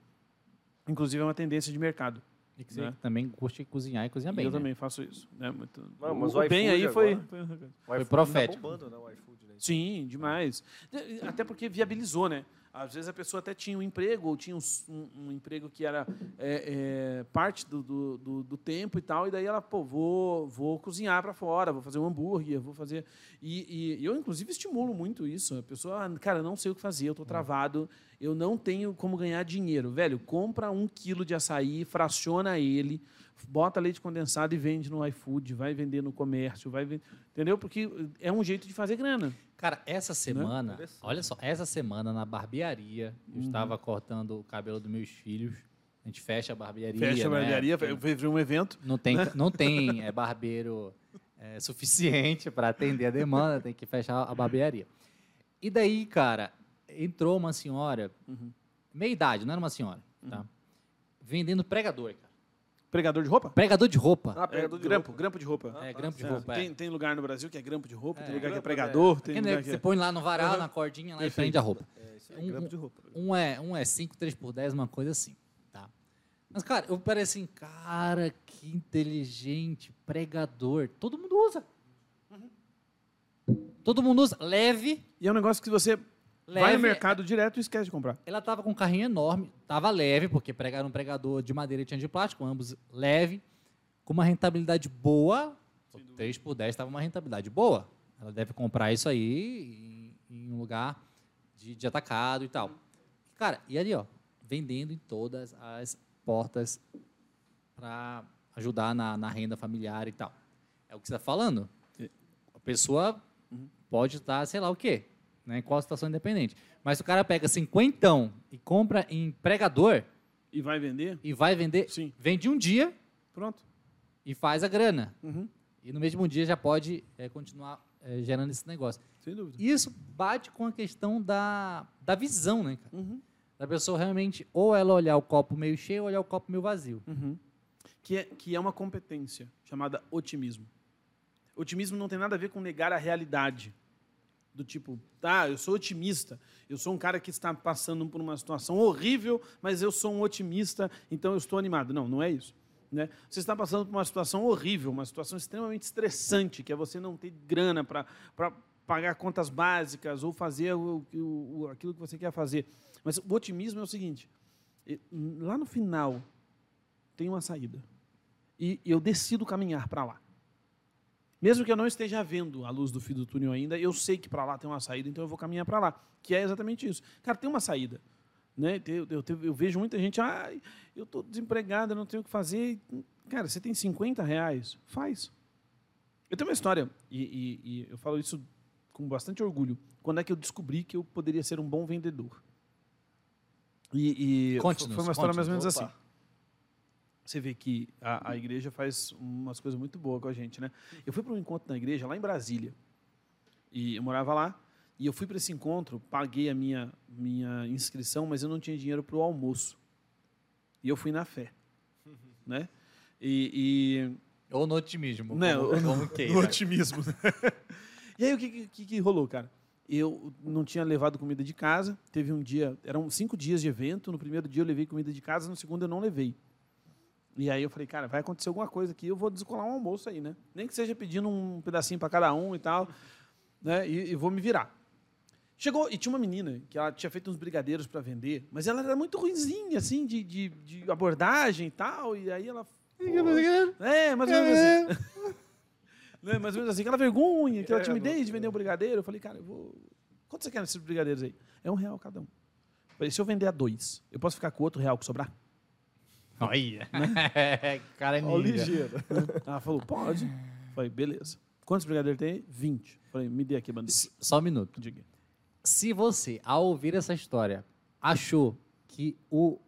Inclusive é uma tendência de mercado. E que você Né? também curte cozinhar e cozinhar E bem. eu né? também faço isso. Né? Muito, Não, mas o, o bem iFood aí foi, agora- foi- [LAUGHS] Foi profético. Tá bombando, né, o iFood, né? Sim, demais. De- Até porque viabilizou, né? Às vezes a pessoa até tinha um emprego, ou tinha um, um- emprego que era é, é, parte do, do, do- tempo e tal, e daí ela, pô, vou, vou cozinhar para fora, vou fazer um hambúrguer, vou fazer. E, e eu, inclusive, estimulo muito isso. A pessoa, ah, cara, eu não sei o que fazer, eu estou travado, eu não tenho como ganhar dinheiro. Velho, compra um quilo de açaí, fraciona ele, bota leite condensado e vende no iFood, vai vender no comércio, vai vender. Entendeu? Porque é um jeito de fazer grana. Cara, essa semana, Interessante. olha só, essa semana na barbearia, eu Uhum. estava cortando o cabelo dos meus filhos. A gente fecha a barbearia. Fecha a né? barbearia, fez um evento. Não tem, não tem é, barbeiro é, suficiente para atender a demanda, tem que fechar a barbearia. E daí, cara, entrou uma senhora, Uhum. meia idade, não era uma senhora, tá? Vendendo pregador, cara. Pregador de roupa? Pregador de roupa. Ah, É, pegador de grampo, roupa. grampo de roupa. é, grampo de É, roupa. tem, é. tem lugar no Brasil que é grampo de roupa, tem É, lugar que é pregador, tem Aquele lugar que que você é... põe lá no varal, Uhum. na cordinha lá e prende a roupa. É, isso aí, Um- grampo de roupa. Um é, um é 5, 3 por 10, uma coisa assim, tá? Mas, cara, eu parei assim, cara, que inteligente, pregador. Todo mundo usa. Todo mundo usa. Leve, E é um negócio que você vai leve. no mercado direto e esquece de comprar. Ela tava com um carrinho enorme, tava leve, porque pregar um pregador de madeira e tinha de plástico, ambos leve, com uma rentabilidade boa. 3 por 10 tava uma rentabilidade boa. Ela deve comprar isso aí em, em um lugar de, de atacado e tal. Cara, e ali, ó, vendendo em todas as portas para ajudar na, na renda familiar e tal. É o que você está falando. A pessoa pode estar, sei lá o quê, né, em qual situação independente. Mas se o cara pega cinquentão e compra em pregador E vai vender? e vai vender, Sim. vende um dia Pronto. e faz a grana. Uhum. E no mesmo dia já pode é, continuar é, gerando esse negócio. Sem dúvida. Isso bate com a questão da, da visão, né, cara? Uhum. Da pessoa realmente, ou ela olhar o copo meio cheio ou olhar o copo meio vazio. Uhum. Que, é, que é uma competência chamada otimismo. Otimismo não tem nada a ver com negar a realidade. Do tipo, tá, eu sou otimista, eu sou um cara que está passando por uma situação horrível, mas eu sou um otimista, então eu estou animado. Não, não é isso. Né? Você está passando por uma situação horrível, uma situação extremamente estressante, que é você não ter grana para pagar contas básicas ou fazer o, o, aquilo que você quer fazer. Mas o otimismo é o seguinte: lá no final tem uma saída. E eu decido caminhar para lá. Mesmo que eu não esteja vendo a luz do fim do túnel ainda, eu sei que para lá tem uma saída, então eu vou caminhar para lá. Que é exatamente isso. Cara, tem uma saída. Né? Eu, eu- eu- vejo muita gente, ah, eu estou desempregado, eu não tenho o que fazer. Cara, você tem 50 reais? Faz. Eu tenho uma história, e, e- e eu falo isso com bastante orgulho. Quando é que eu descobri que eu poderia ser um bom vendedor? E, e foi uma história mais ou menos Opa. assim. Você vê que a, a igreja faz umas coisas muito boas com a gente, né? Eu fui para um encontro na igreja lá em Brasília. E eu morava lá. E eu fui para esse encontro, paguei a minha, minha inscrição, mas eu não tinha dinheiro para o almoço. E eu fui na fé. [LAUGHS] né? E, Ou no otimismo. [LAUGHS] Né, como, o- como e queira. o otimismo. e aí o que, que, que rolou, cara? Eu não tinha levado comida de casa. Teve um dia, eram cinco dias de evento. No primeiro dia eu levei comida de casa, no segundo eu não levei. E aí eu falei, cara, vai acontecer alguma coisa aqui, eu vou descolar um almoço aí, né? Nem que seja pedindo um pedacinho para cada um e tal, né? E, e vou me virar. Chegou, e tinha uma menina que ela tinha feito uns brigadeiros para vender, mas ela era muito ruinzinha, assim, de, de, de abordagem e tal, e aí ela... É, mais ou menos assim. [LAUGHS] né? Mais ou menos assim, aquela vergonha, aquela É, timidez de vender um brigadeiro. Eu falei, cara, eu vou... Quanto você quer nesses brigadeiros aí? É um real cada um. Falei, se eu vender a dois, eu posso ficar com outro real que sobrar? Olha. [LAUGHS] Cara é Ó, ligeiro. Ela [LAUGHS] falou, pode. Falei, beleza. Quantos brigadeiros tem? 20. Eu falei, me dê aqui a bandeja. S- Só um minuto. Diga. Se você, ao ouvir essa história, achou que o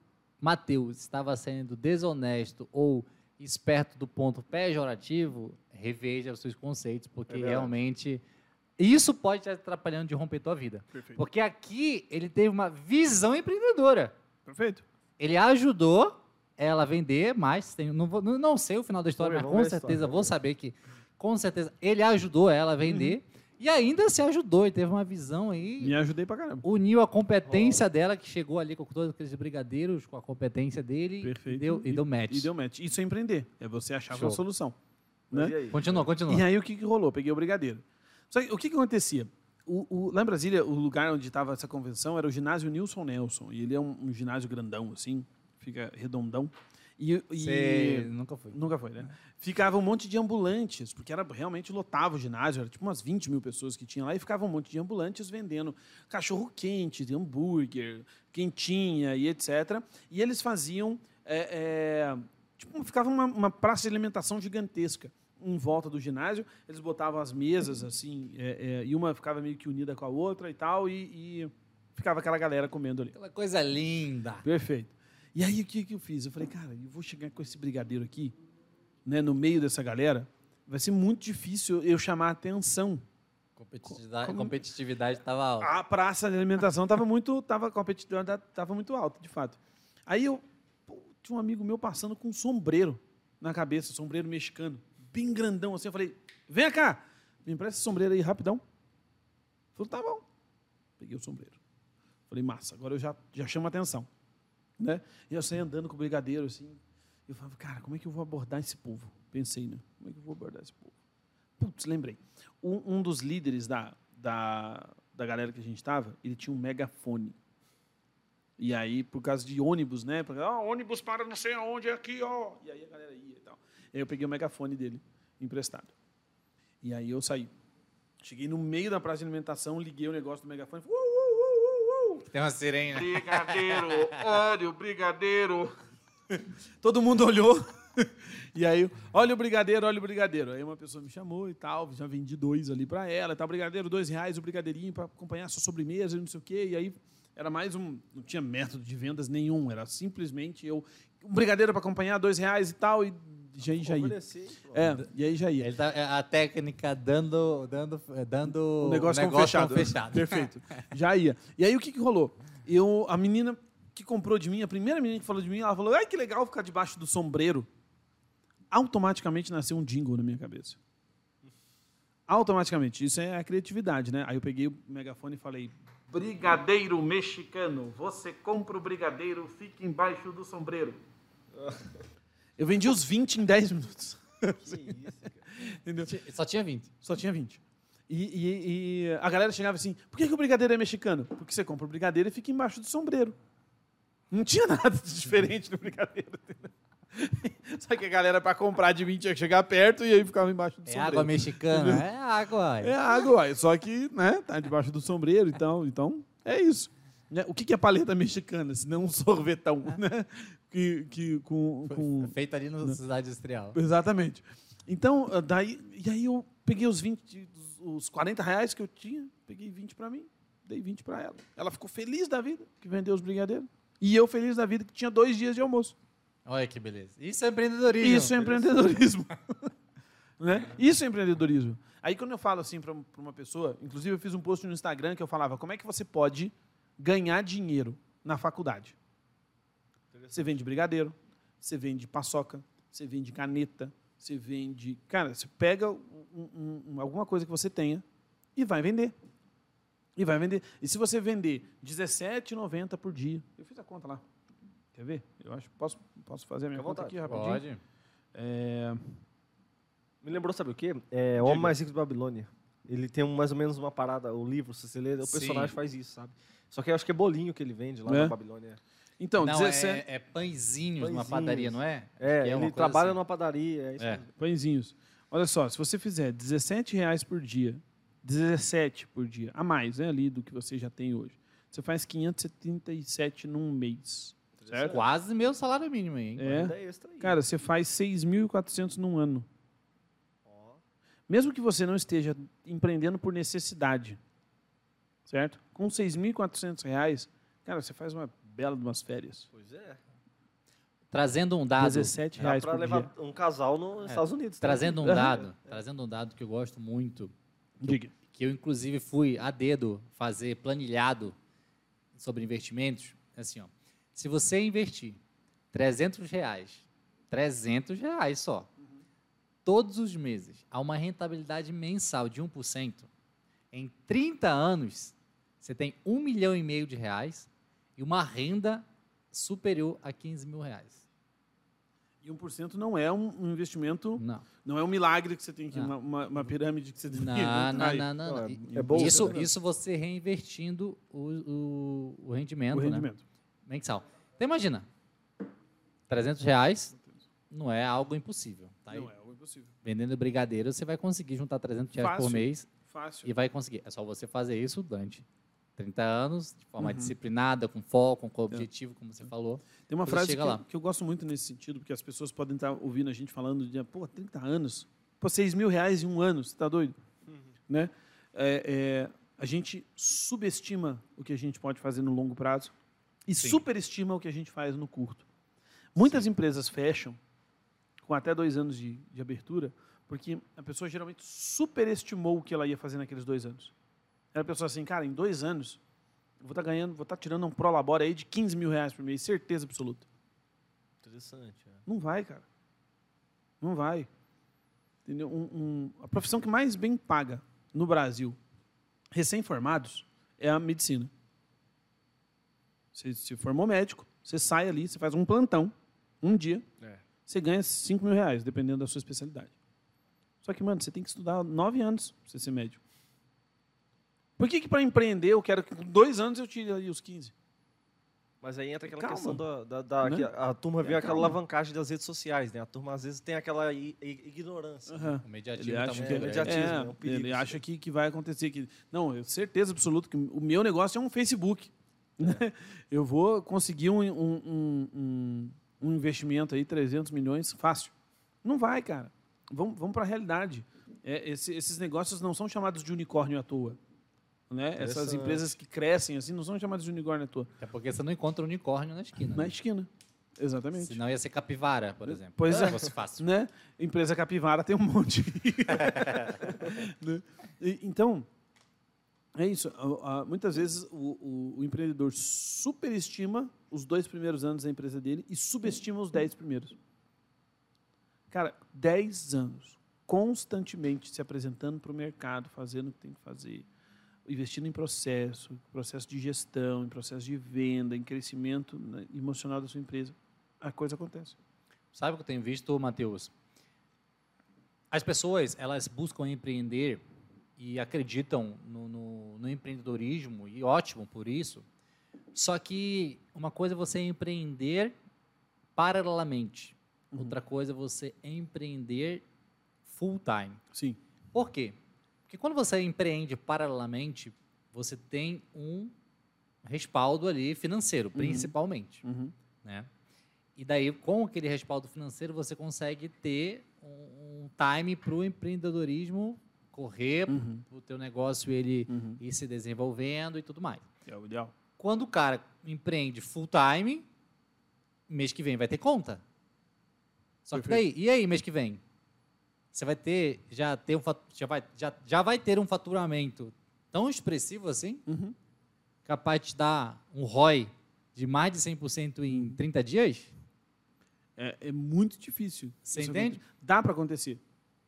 Matheus estava sendo desonesto ou esperto do ponto pejorativo, reveja os seus conceitos, porque É realmente isso pode estar atrapalhando de romper tua vida. Perfeito. Porque aqui ele teve uma visão empreendedora. Perfeito. Ele ajudou ela vender, mas tem, não, vou- não, sei o final da história, mas com certeza história, vou saber que, com certeza, ele ajudou ela a vender e ainda se ajudou e teve uma visão aí. Me ajudei pra caramba. Uniu a competência dela, que chegou ali com todos aqueles brigadeiros, com a competência dele Perfeito. e deu, e deu match. E deu match. Isso é empreender. É você achar Show. uma solução. Mas Né? e aí? Continua, continua. E aí o que, que rolou? Peguei o brigadeiro. Só que o que, que acontecia? O, o- lá em Brasília, o lugar onde estava essa convenção era o ginásio Nilson Nelson. E ele é um, um ginásio grandão, assim, fica redondão. E, e- nunca foi. Nunca foi, né? Ficava um monte de ambulantes, porque era realmente lotava o ginásio, era tipo umas 20 mil pessoas que tinha lá, e ficava um monte de ambulantes vendendo cachorro quente, hambúrguer, quentinha e etc. E eles faziam. é, é, tipo, ficava uma, uma praça de alimentação gigantesca em volta do ginásio. Eles botavam as mesas assim, é, é, e uma ficava meio que unida com a outra e tal, e, e ficava aquela galera comendo ali. Aquela coisa linda. Perfeito. E aí o que, que eu fiz? Eu falei, cara, eu vou chegar com esse brigadeiro aqui, né, no meio dessa galera, vai ser muito difícil eu chamar a atenção. Competitividade, Como- competitividade estava alta. A praça de alimentação estava muito, tava competitividade estava muito alta, de fato. Aí eu pô, tinha um amigo meu passando com um sombreiro na cabeça, sombreiro mexicano, bem grandão assim. Eu falei, vem cá, me empresta esse sombreiro aí rapidão. Falou, tá bom. Peguei o sombreiro. Falei, massa, agora eu já, já chamo a atenção. Né? E eu saí andando com o brigadeiro assim. Eu falava, cara, como é que eu vou abordar esse povo? Pensei, né? Como é que eu vou abordar esse povo? Putz, lembrei. Um, um dos líderes da, da, da galera que a gente estava, ele tinha um megafone. E aí, por causa de ônibus, né? Porque, ah, ônibus para não sei aonde, é aqui, ó. E aí a galera ia e tal. E aí eu peguei o megafone dele, emprestado. E aí eu saí. Cheguei no meio da praça de alimentação, liguei o negócio do megafone. Uh. Tem uma sirene, né? Brigadeiro, olha o brigadeiro. [LAUGHS] Todo mundo olhou. [LAUGHS] E aí, olha o brigadeiro, olha o brigadeiro. Aí uma pessoa me chamou e tal, já vendi dois ali para ela, tá brigadeiro, dois reais o brigadeirinho para acompanhar a sua sobremesa e não sei o quê. E aí era mais um, não tinha método de vendas nenhum, era simplesmente eu um brigadeiro para acompanhar dois reais e tal e Oferecer, pronto. É, e aí já ia. Ele tá, é a técnica dando, dando, dando O negócio, com fechado. Perfeito. [LAUGHS] Já ia. E aí o que, que rolou? Eu, a menina que comprou de mim, a primeira menina que falou de mim, ela falou: ai, que legal ficar debaixo do sombreiro. Automaticamente nasceu um jingle na minha cabeça. Automaticamente. Isso é a criatividade, né? Aí eu peguei o megafone e falei: Brigadeiro mexicano, você compra o brigadeiro, fica embaixo do sombreiro. [LAUGHS] Eu vendi os 20 em 10 minutos. Que [LAUGHS] isso, cara. Entendeu? Só tinha 20. Só tinha 20. E, e- e a galera chegava assim: por que, que o brigadeiro é mexicano? Porque você compra o brigadeiro e fica embaixo do sombreiro. Não tinha [LAUGHS] nada de diferente no brigadeiro. entendeu? [LAUGHS] Só que a galera, para comprar de mim, tinha que chegar perto e aí ficava embaixo do É sombreiro. água mexicana? É água. É água, só que né, tá debaixo do sombreiro então, então é isso. Né? O que, que é paleta mexicana, se não um sorvetão? Né? Que, que, com, com, Feita ali na cidade industrial. Exatamente. Então, ah, daí, e aí eu peguei os 20, os 40 reais que eu tinha, peguei 20 para mim, dei 20 para ela. Ela ficou feliz da vida que vendeu os brigadeiros. E eu feliz da vida que tinha dois dias de almoço. Olha que beleza. Isso é empreendedorismo. Isso é empreendedorismo. [LAUGHS] né? Isso é empreendedorismo. Aí quando eu falo assim para uma pessoa, inclusive eu fiz um post no Instagram que eu falava, como é que você pode ganhar dinheiro na faculdade? Você vende brigadeiro, você vende paçoca, você vende caneta, você vende. Cara, você pega um- um- alguma coisa que você tenha e vai vender. E vai vender. E se você vender R$17,90 por dia. Eu fiz a conta lá. Quer ver? Eu acho. Posso, posso fazer a minha Fica conta vontade. aqui rapidinho? Pode. É, Me lembrou, sabe o quê? É O Homem Mais Rico de Babilônia. Ele tem um- mais ou menos uma parada, o livro, se você ler, o Sim. personagem faz isso, sabe? Só que eu acho que é bolinho que ele vende lá É? na Babilônia. Então, não, 17 é, é pãezinhos numa Pãezinhos. padaria, não é? É, é ele trabalha assim. numa padaria, é isso É. pãezinhos. Olha só, se você fizer 17 reais por dia, 17 por dia, a mais né, ali do que você já tem hoje, você faz 577 num mês. Certo? Quase meu salário mínimo aí, hein? É. Ainda extra aí. Cara, você faz 6.400 num ano. Mesmo que você não esteja empreendendo por necessidade, certo? Com 6.400 reais, cara, você faz uma bela de umas férias. Pois é. Trazendo um dado, 17 Dá reais por levar dia. um casal nos Estados Unidos. tá? trazendo um [LAUGHS] É. dado, trazendo um dado que eu gosto muito, Diga. que eu inclusive fui a dedo fazer planilhado sobre investimentos, é assim, ó. Se você investir 300 reais, 300 reais só, todos os meses, a uma rentabilidade mensal de 1%, em 30 anos, você tem um milhão e meio de reais e uma renda superior a 15 mil reais. E 1% não é um um investimento, Não. não é um milagre que você tem que, uma, uma, uma pirâmide que você tem que Não, entrar não, não, não. Não, não. é- E- é bolsa, isso, né? isso você reinvestindo o, o, o rendimento, O né? rendimento. mensal. Então imagina, 300 reais não é algo impossível. Tá? Não é algo impossível. Vendendo brigadeiro, você vai conseguir juntar 300 reais por Fácil. mês Fácil. e vai conseguir. É só você fazer isso durante 30 anos, de forma Uhum. disciplinada, com foco, com objetivo, como você falou. Tem uma frase que, chega eu- lá. que eu gosto muito nesse sentido, porque as pessoas podem estar ouvindo a gente falando de, pô, 30 anos, pô, 6 mil reais em um ano, você está doido? Né? É, é, a gente subestima o que a gente pode fazer no longo prazo e Sim. superestima o que a gente faz no curto. Muitas empresas fecham com até dois anos de, de abertura, porque a pessoa geralmente superestimou o que ela ia fazer naqueles dois anos. Ela pensou assim, cara, em dois anos, eu vou estar ganhando, vou estar tirando um prolabore aí de 15 mil reais por mês, certeza absoluta. Interessante. é. Não vai, cara. Não vai. Entendeu? Um- um- a profissão que mais bem paga no Brasil, recém-formados, é a medicina. Você se formou médico, você sai ali, você faz um plantão, um dia, É. você ganha 5 mil reais, dependendo da sua especialidade. Só que, mano, você tem que estudar nove anos para você ser médico. Por que, que para empreender eu quero que com dois anos eu tire ali os 15? Mas aí entra aquela Calma. questão da, da, da- Né? que a, a turma vê É, aquela calma. alavancagem das redes sociais, né? A turma às vezes tem aquela i- i- ignorância. Aham. O mediatismo Ele tá acha que mediatismo, é, é um perigo ele acha que, que vai acontecer que não, eu certeza absoluta que o meu negócio é um Facebook. né? Eu vou conseguir um, um, um, um- um investimento aí 300 milhões fácil. Não vai, cara. Vamos, vamos para a realidade. É, esse- esses negócios não são chamados de unicórnio à toa. Né? Essas empresas que crescem assim não são chamadas de unicórnio à toa. Até porque você não encontra unicórnio na esquina. Na né? esquina. Exatamente. Senão ia ser capivara, por exemplo. Pois Se é. fosse fácil. [LAUGHS] né? Empresa Capivara tem um monte. [LAUGHS] Né? E- Então, é isso. Muitas vezes o, o- o empreendedor superestima os dois primeiros anos da empresa dele e subestima os dez primeiros. Cara, dez anos constantemente se apresentando para o mercado, fazendo o que tem que fazer, investindo em processo, processo de gestão, em processo de venda, em crescimento né, emocional da sua empresa, a coisa acontece. Sabe o que eu tenho visto, Matheus? As pessoas, elas buscam empreender e acreditam no, no- no empreendedorismo, e ótimo por isso. Só que uma coisa é você empreender paralelamente. Outra coisa é você empreender full time. Sim. Por quê? Porque quando você empreende paralelamente, você tem um respaldo ali financeiro, principalmente Uhum. né? E daí, com aquele respaldo financeiro, você consegue ter um, um time para o empreendedorismo correr, Uhum. o teu negócio ele Uhum. ir se desenvolvendo e tudo mais. É o ideal. Quando o cara empreende full time, mês que vem vai ter conta. Só que daí, e aí, mês que vem? Você vai ter, já, ter um, já, vai, já, já vai ter um faturamento tão expressivo assim, Uhum. capaz de te dar um ROI de mais de 100% em 30 dias? É, é muito difícil. Você entende? acontecer. Dá para acontecer.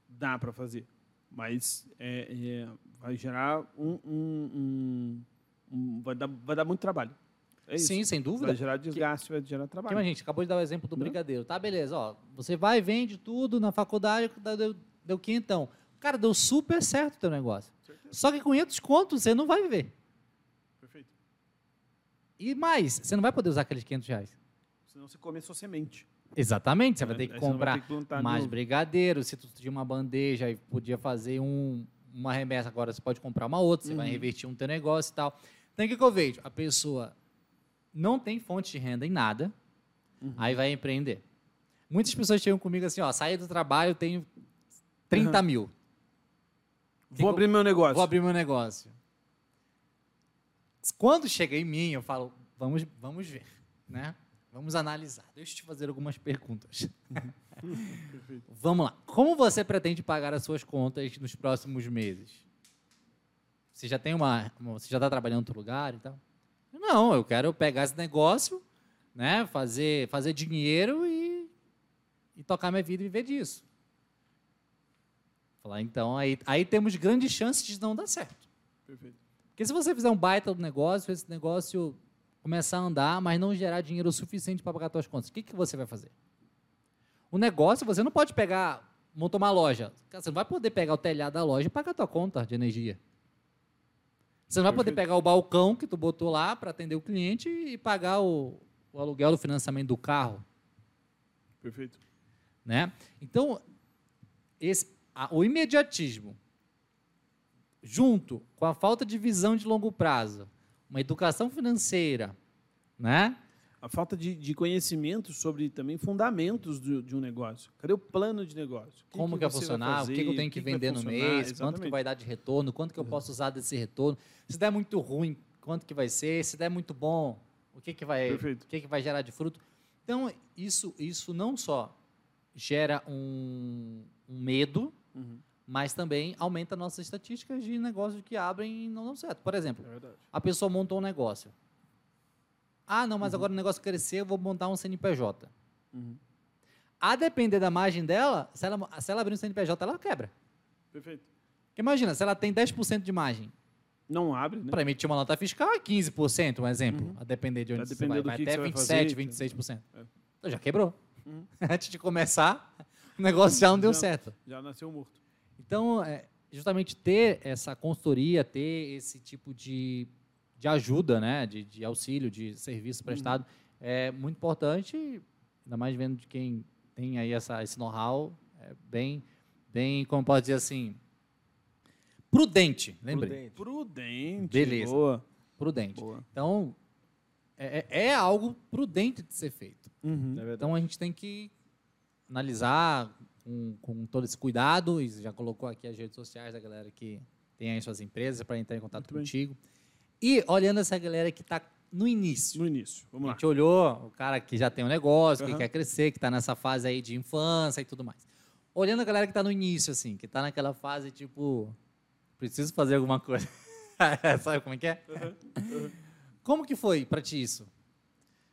Dá para fazer. Mas é, é, vai gerar um, um- um- um- vai, dar, vai dar muito trabalho. É. Sim, sem dúvida. Vai gerar desgaste, vai gerar trabalho. a gente acabou de dar o exemplo do Né? brigadeiro. Tá, beleza. Ó, você vai, vende tudo na faculdade, deu, deu quinhentão. Cara, deu super certo o teu negócio. Só que com 500 contos você não vai viver. Perfeito. E mais, você não vai poder usar aqueles 500 reais. Senão você come a sua semente. Exatamente, você vai É, ter que aí vai comprar ter que mais brigadeiro. Se tu tinha uma bandeja e podia fazer um, uma remessa, agora você pode comprar uma outra, você vai Uhum. revertir um teu negócio e tal. Então, o que, que eu vejo? A pessoa não tem fonte de renda em nada, Uhum. aí vai empreender. Muitas pessoas chegam comigo assim, ó, saí do trabalho, tenho 30 Uhum. mil. Vou abrir meu negócio. Vou abrir meu negócio. Quando chega em mim, eu falo, vamos, vamos ver, né? Vamos analisar. Deixa eu te fazer algumas perguntas. [LAUGHS] vamos lá. Como você pretende pagar as suas contas nos próximos meses? Você já tem uma, você já está trabalhando em outro lugar e tal? Não, eu quero pegar esse negócio, né? Fazer, fazer dinheiro e, e tocar minha vida e viver disso. Falar, então, aí, aí temos grandes chances de não dar certo. Perfeito. Porque se você fizer um baita do negócio, esse negócio começar a andar, mas não gerar dinheiro suficiente para pagar suas contas, o que, que você vai fazer? O negócio, você não pode pegar, montar uma loja. Você não vai poder pegar o telhado da loja e pagar a tua conta de energia. Você não vai poder pegar o balcão que tu botou lá para atender o cliente e pagar o, o aluguel do financiamento do carro Perfeito. né? Então, esse, a- o imediatismo, junto com a falta de visão de longo prazo, uma educação financeira, né? A falta de, de conhecimento sobre também fundamentos do- de um negócio. Cadê o plano de negócio? O Como que, vai funcionar, fazer, o que, que eu tenho que, vai vender no mês, quanto que exatamente. vai dar de retorno, quanto que eu posso usar desse retorno. Se der muito ruim, quanto que vai ser? Se der muito bom, o que, que vai, Perfeito. o que, que vai gerar de fruto? Então, isso, isso não só gera um, um medo, Uhum. mas também aumenta nossas estatísticas de negócios que abrem e não dão certo. Por exemplo, É a pessoa montou um negócio. Ah, não, Uhum. mas agora o negócio crescer, eu vou montar um CNPJ. Uhum. A depender da margem dela, se ela, se ela abrir um CNPJ, ela quebra. Perfeito. Porque imagina, se ela tem 10% de margem, Não abre, né? para emitir uma nota fiscal é 15%, um exemplo, Uhum. a depender de onde Vai você vai. Vai que que até vai 27%, fazer, 26%. É. Então já quebrou. Uhum. [LAUGHS] Antes de começar, o negócio já não deu Já- certo. Já nasceu morto. Então, é, justamente ter essa consultoria, ter esse tipo de, de ajuda, né, de, de auxílio, de serviço prestado, é muito importante, ainda mais vendo de quem tem aí essa, esse know-how, é bem, bem, como pode dizer assim, prudente, lembrei, Prudente. Prudente. Beleza. Boa. prudente. Boa. Então, é, é é algo prudente de ser feito. Uhum. É verdade. Então a gente tem que analisar com, com todo esse cuidado, e já colocou aqui as redes sociais da galera que tem aí suas empresas para entrar em contato Muito bem. E olhando essa galera que está no início. No início. Vamos A lá. gente olhou o cara que já tem um negócio, que Aham. quer crescer, que está nessa fase aí de infância e tudo mais. Olhando a galera que está no início, assim, que está naquela fase tipo, preciso fazer alguma coisa. [LAUGHS] Sabe como é que é? Como que foi para ti isso?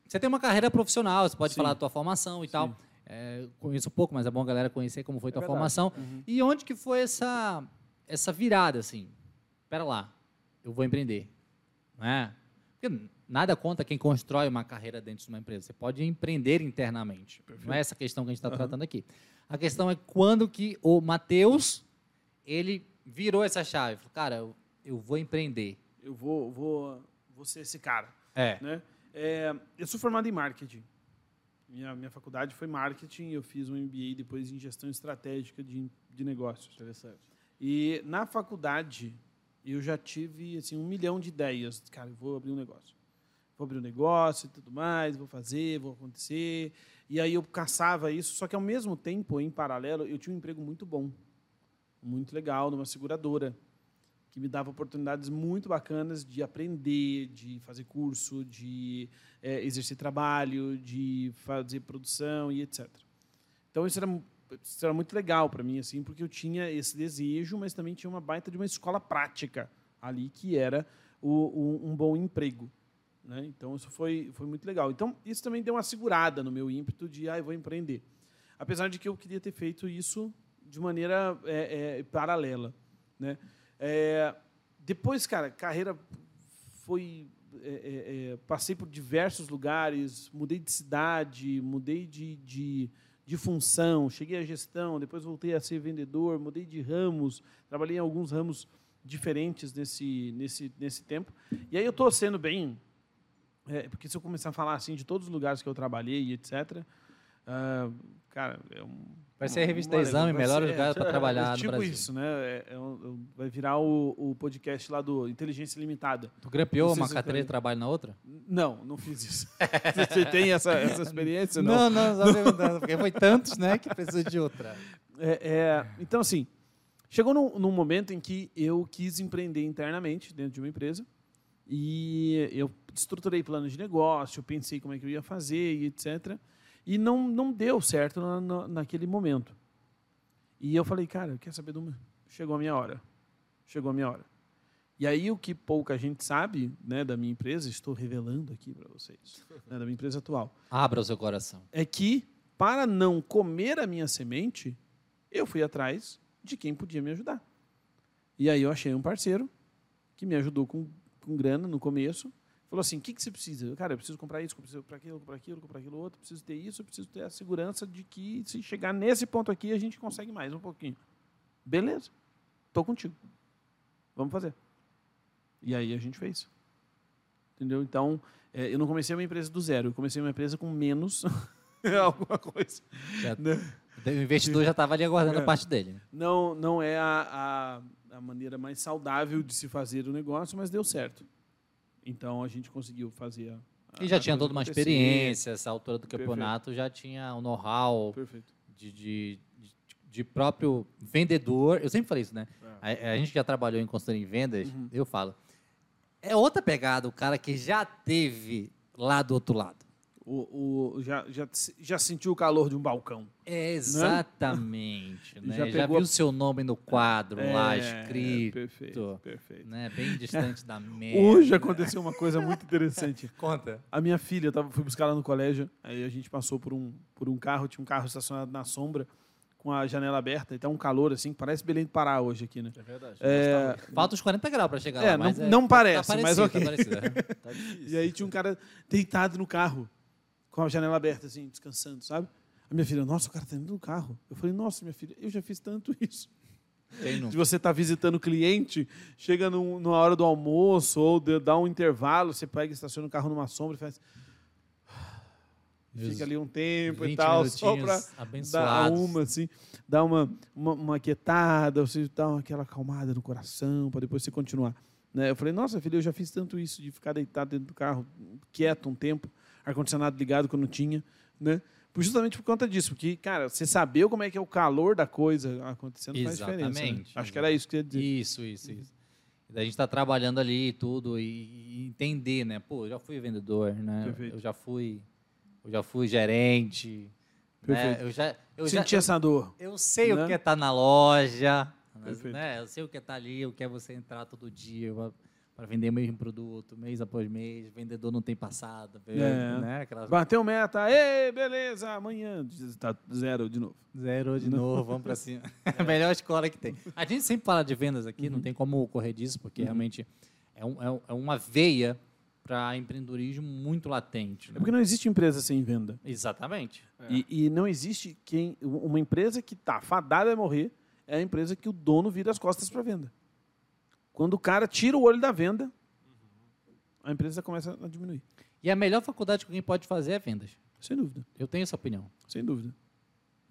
Você tem uma carreira profissional, você pode Sim. falar da tua formação e tal. É, conheço pouco, mas é bom a galera conhecer como foi tua verdade. formação. Uhum. E onde que foi essa, essa virada, assim? Espera lá, eu vou empreender. Não é? Porque nada conta quem constrói uma carreira dentro de uma empresa. Você pode empreender internamente. Não é essa questão que a gente está Aham. tratando aqui. A questão é quando que o Matheus, ele virou essa chave. Falou, cara, eu, eu vou empreender. Eu vou, vou, vou ser esse cara. É. né? É, eu sou formado em marketing. Minha, minha faculdade foi marketing, eu fiz um MBA depois em gestão estratégica de, de negócios. Interessante. E na faculdade eu já tive assim um milhão de ideias. Cara, eu vou abrir um negócio. Vou abrir um negócio e tudo mais, vou fazer, vou acontecer. E aí eu caçava isso, só que ao mesmo tempo, em paralelo, eu tinha um emprego muito bom, muito legal, numa seguradora, que me dava oportunidades muito bacanas de aprender, de fazer curso, de eh, exercer trabalho, de fazer produção e etc. Então isso era, isso era muito legal para mim, assim, porque eu tinha esse desejo, mas também tinha uma baita de uma escola prática ali, que era o, o- um bom emprego. Né? Então, isso foi, foi muito legal. Então, isso também deu uma segurada no meu ímpeto de, ah, eu vou empreender. Apesar de que eu queria ter feito isso de maneira é, é, paralela. Né? É, depois, cara, carreira foi. é, é, é, passei por diversos lugares, mudei de cidade, mudei de, de, de função, cheguei à gestão, depois voltei a ser vendedor, mudei de ramos, trabalhei em alguns ramos diferentes nesse, nesse, nesse tempo. E aí eu estou sendo bem. é, porque se eu começar a falar assim de todos os lugares que eu trabalhei e etc. ah, cara, é um. Vai ser a revista uma- Exame, vai melhor ser- lugar para trabalhar é no tipo Brasil. isso, né? É- é um- é vai virar o, o podcast lá do Inteligência Limitada. Tu grampeou Não uma carteira de trabalho na outra? Não, não fiz isso. [LAUGHS] Você tem essa, essa experiência? não, só perguntando, porque foi tantos, né, que precisa de outra. É, é, então, assim, chegou num, num momento em que eu quis empreender internamente dentro de uma empresa e eu estruturei plano de negócio, pensei como é que eu ia fazer e etc. E não, não deu certo na, na- naquele momento. E eu falei, cara, quer saber uma? Chegou a minha hora. Chegou a minha hora. E aí o que pouca gente sabe né, da minha empresa, estou revelando aqui para vocês, né, da minha empresa atual, Abra o seu coração. é que, para não comer a minha semente, eu fui atrás de quem podia me ajudar. E aí eu achei um parceiro que me ajudou com, com grana no começo. Falou assim: o que, que você precisa? Cara, eu preciso comprar isso, eu preciso comprar aquilo, comprar aquilo, comprar aquilo outro, preciso ter isso, eu preciso ter a segurança de que se chegar nesse ponto aqui, a gente consegue mais um pouquinho. Beleza, estou contigo. Vamos fazer. E aí a gente fez. Entendeu? Então, eh, eu não comecei uma empresa do zero, eu comecei uma empresa com menos [LAUGHS] alguma coisa. Já- Né? O investidor já estava ali aguardando É. a parte dele. Não, não é a, a, a maneira mais saudável de se fazer o negócio, mas deu certo. Então a gente conseguiu fazer a. E já a tinha toda uma experiência, essa altura do Perfeito. campeonato já tinha o know-how Perfeito. de, de, de- de próprio vendedor. Eu sempre falei isso, né? É. A, a gente já trabalhou em consultoria em vendas, Uhum. eu falo. É outra pegada o cara que já teve lá do outro lado. O, o, já, já, já sentiu o calor de um balcão. É exatamente, [LAUGHS] né? Já Já, pegou viu a- seu nome no quadro lá É, escrito, Perfeito. perfeito. né? Bem distante da [LAUGHS] merda. Hoje aconteceu uma coisa muito interessante. [LAUGHS] Conta. A minha filha, eu tava, fui buscar ela no colégio, aí a gente passou por um, por um carro, tinha um carro estacionado na sombra, com a janela aberta, e tá um calor assim, parece Belém do Pará hoje aqui, né? É verdade. É, Falta os 40 graus para chegar É, lá, mas não- é, não tá parece, mas parecido, ok. tá parecido, é. Tá. E aí tinha um cara deitado no carro, com a janela aberta, assim, descansando, sabe? A minha filha, nossa, o cara tá dentro do carro. Eu falei, nossa, minha filha, eu já fiz tanto [LAUGHS] isso. De você estar visitando o cliente, chega num, numa hora do almoço, ou de, dá um intervalo, você pega e estaciona o carro numa sombra e faz. Meus Fica ali um tempo e 20 tal, só para dar uma, assim, dar uma, uma, uma quietada, você dá aquela acalmada no coração, para depois você continuar. Né? Eu falei, nossa, filha, eu já fiz tanto isso, de ficar deitado dentro do carro, quieto um tempo, ar-condicionado ligado quando não tinha, né? Justamente por conta disso, porque, cara, você saber como é que é o calor da coisa acontecendo faz diferença. né? Exatamente, Acho que era isso que eu ia dizer. Isso, isso, isso. E daí a gente está trabalhando ali tudo e, entender, né? Pô, eu já fui vendedor, né? Perfeito. Eu já fui, eu já fui gerente. Né? Perfeito. Eu já, eu já, Senti essa dor. eu sei né? o que é estar na loja, né? Eu sei o que é estar ali, o que é você entrar todo dia para vender o mesmo produto, mês após mês. Vendedor não tem passado, É. né? Aquelas Bateu meta, ei, beleza, amanhã está zero de novo. Zero de novo, vamos para cima. [LAUGHS] a melhor escola que tem. A gente sempre fala de vendas aqui, Uhum. não tem como correr disso, porque realmente é, um- é é uma veia para empreendedorismo muito latente. É né? porque não existe empresa sem venda. Exatamente. E, e não existe quem uma empresa que está fadada a morrer é a empresa que o dono vira as costas para venda. Quando o cara tira o olho da venda, a empresa começa a diminuir. E a melhor faculdade que alguém pode fazer é vendas. Sem dúvida. Eu tenho essa opinião. Sem dúvida.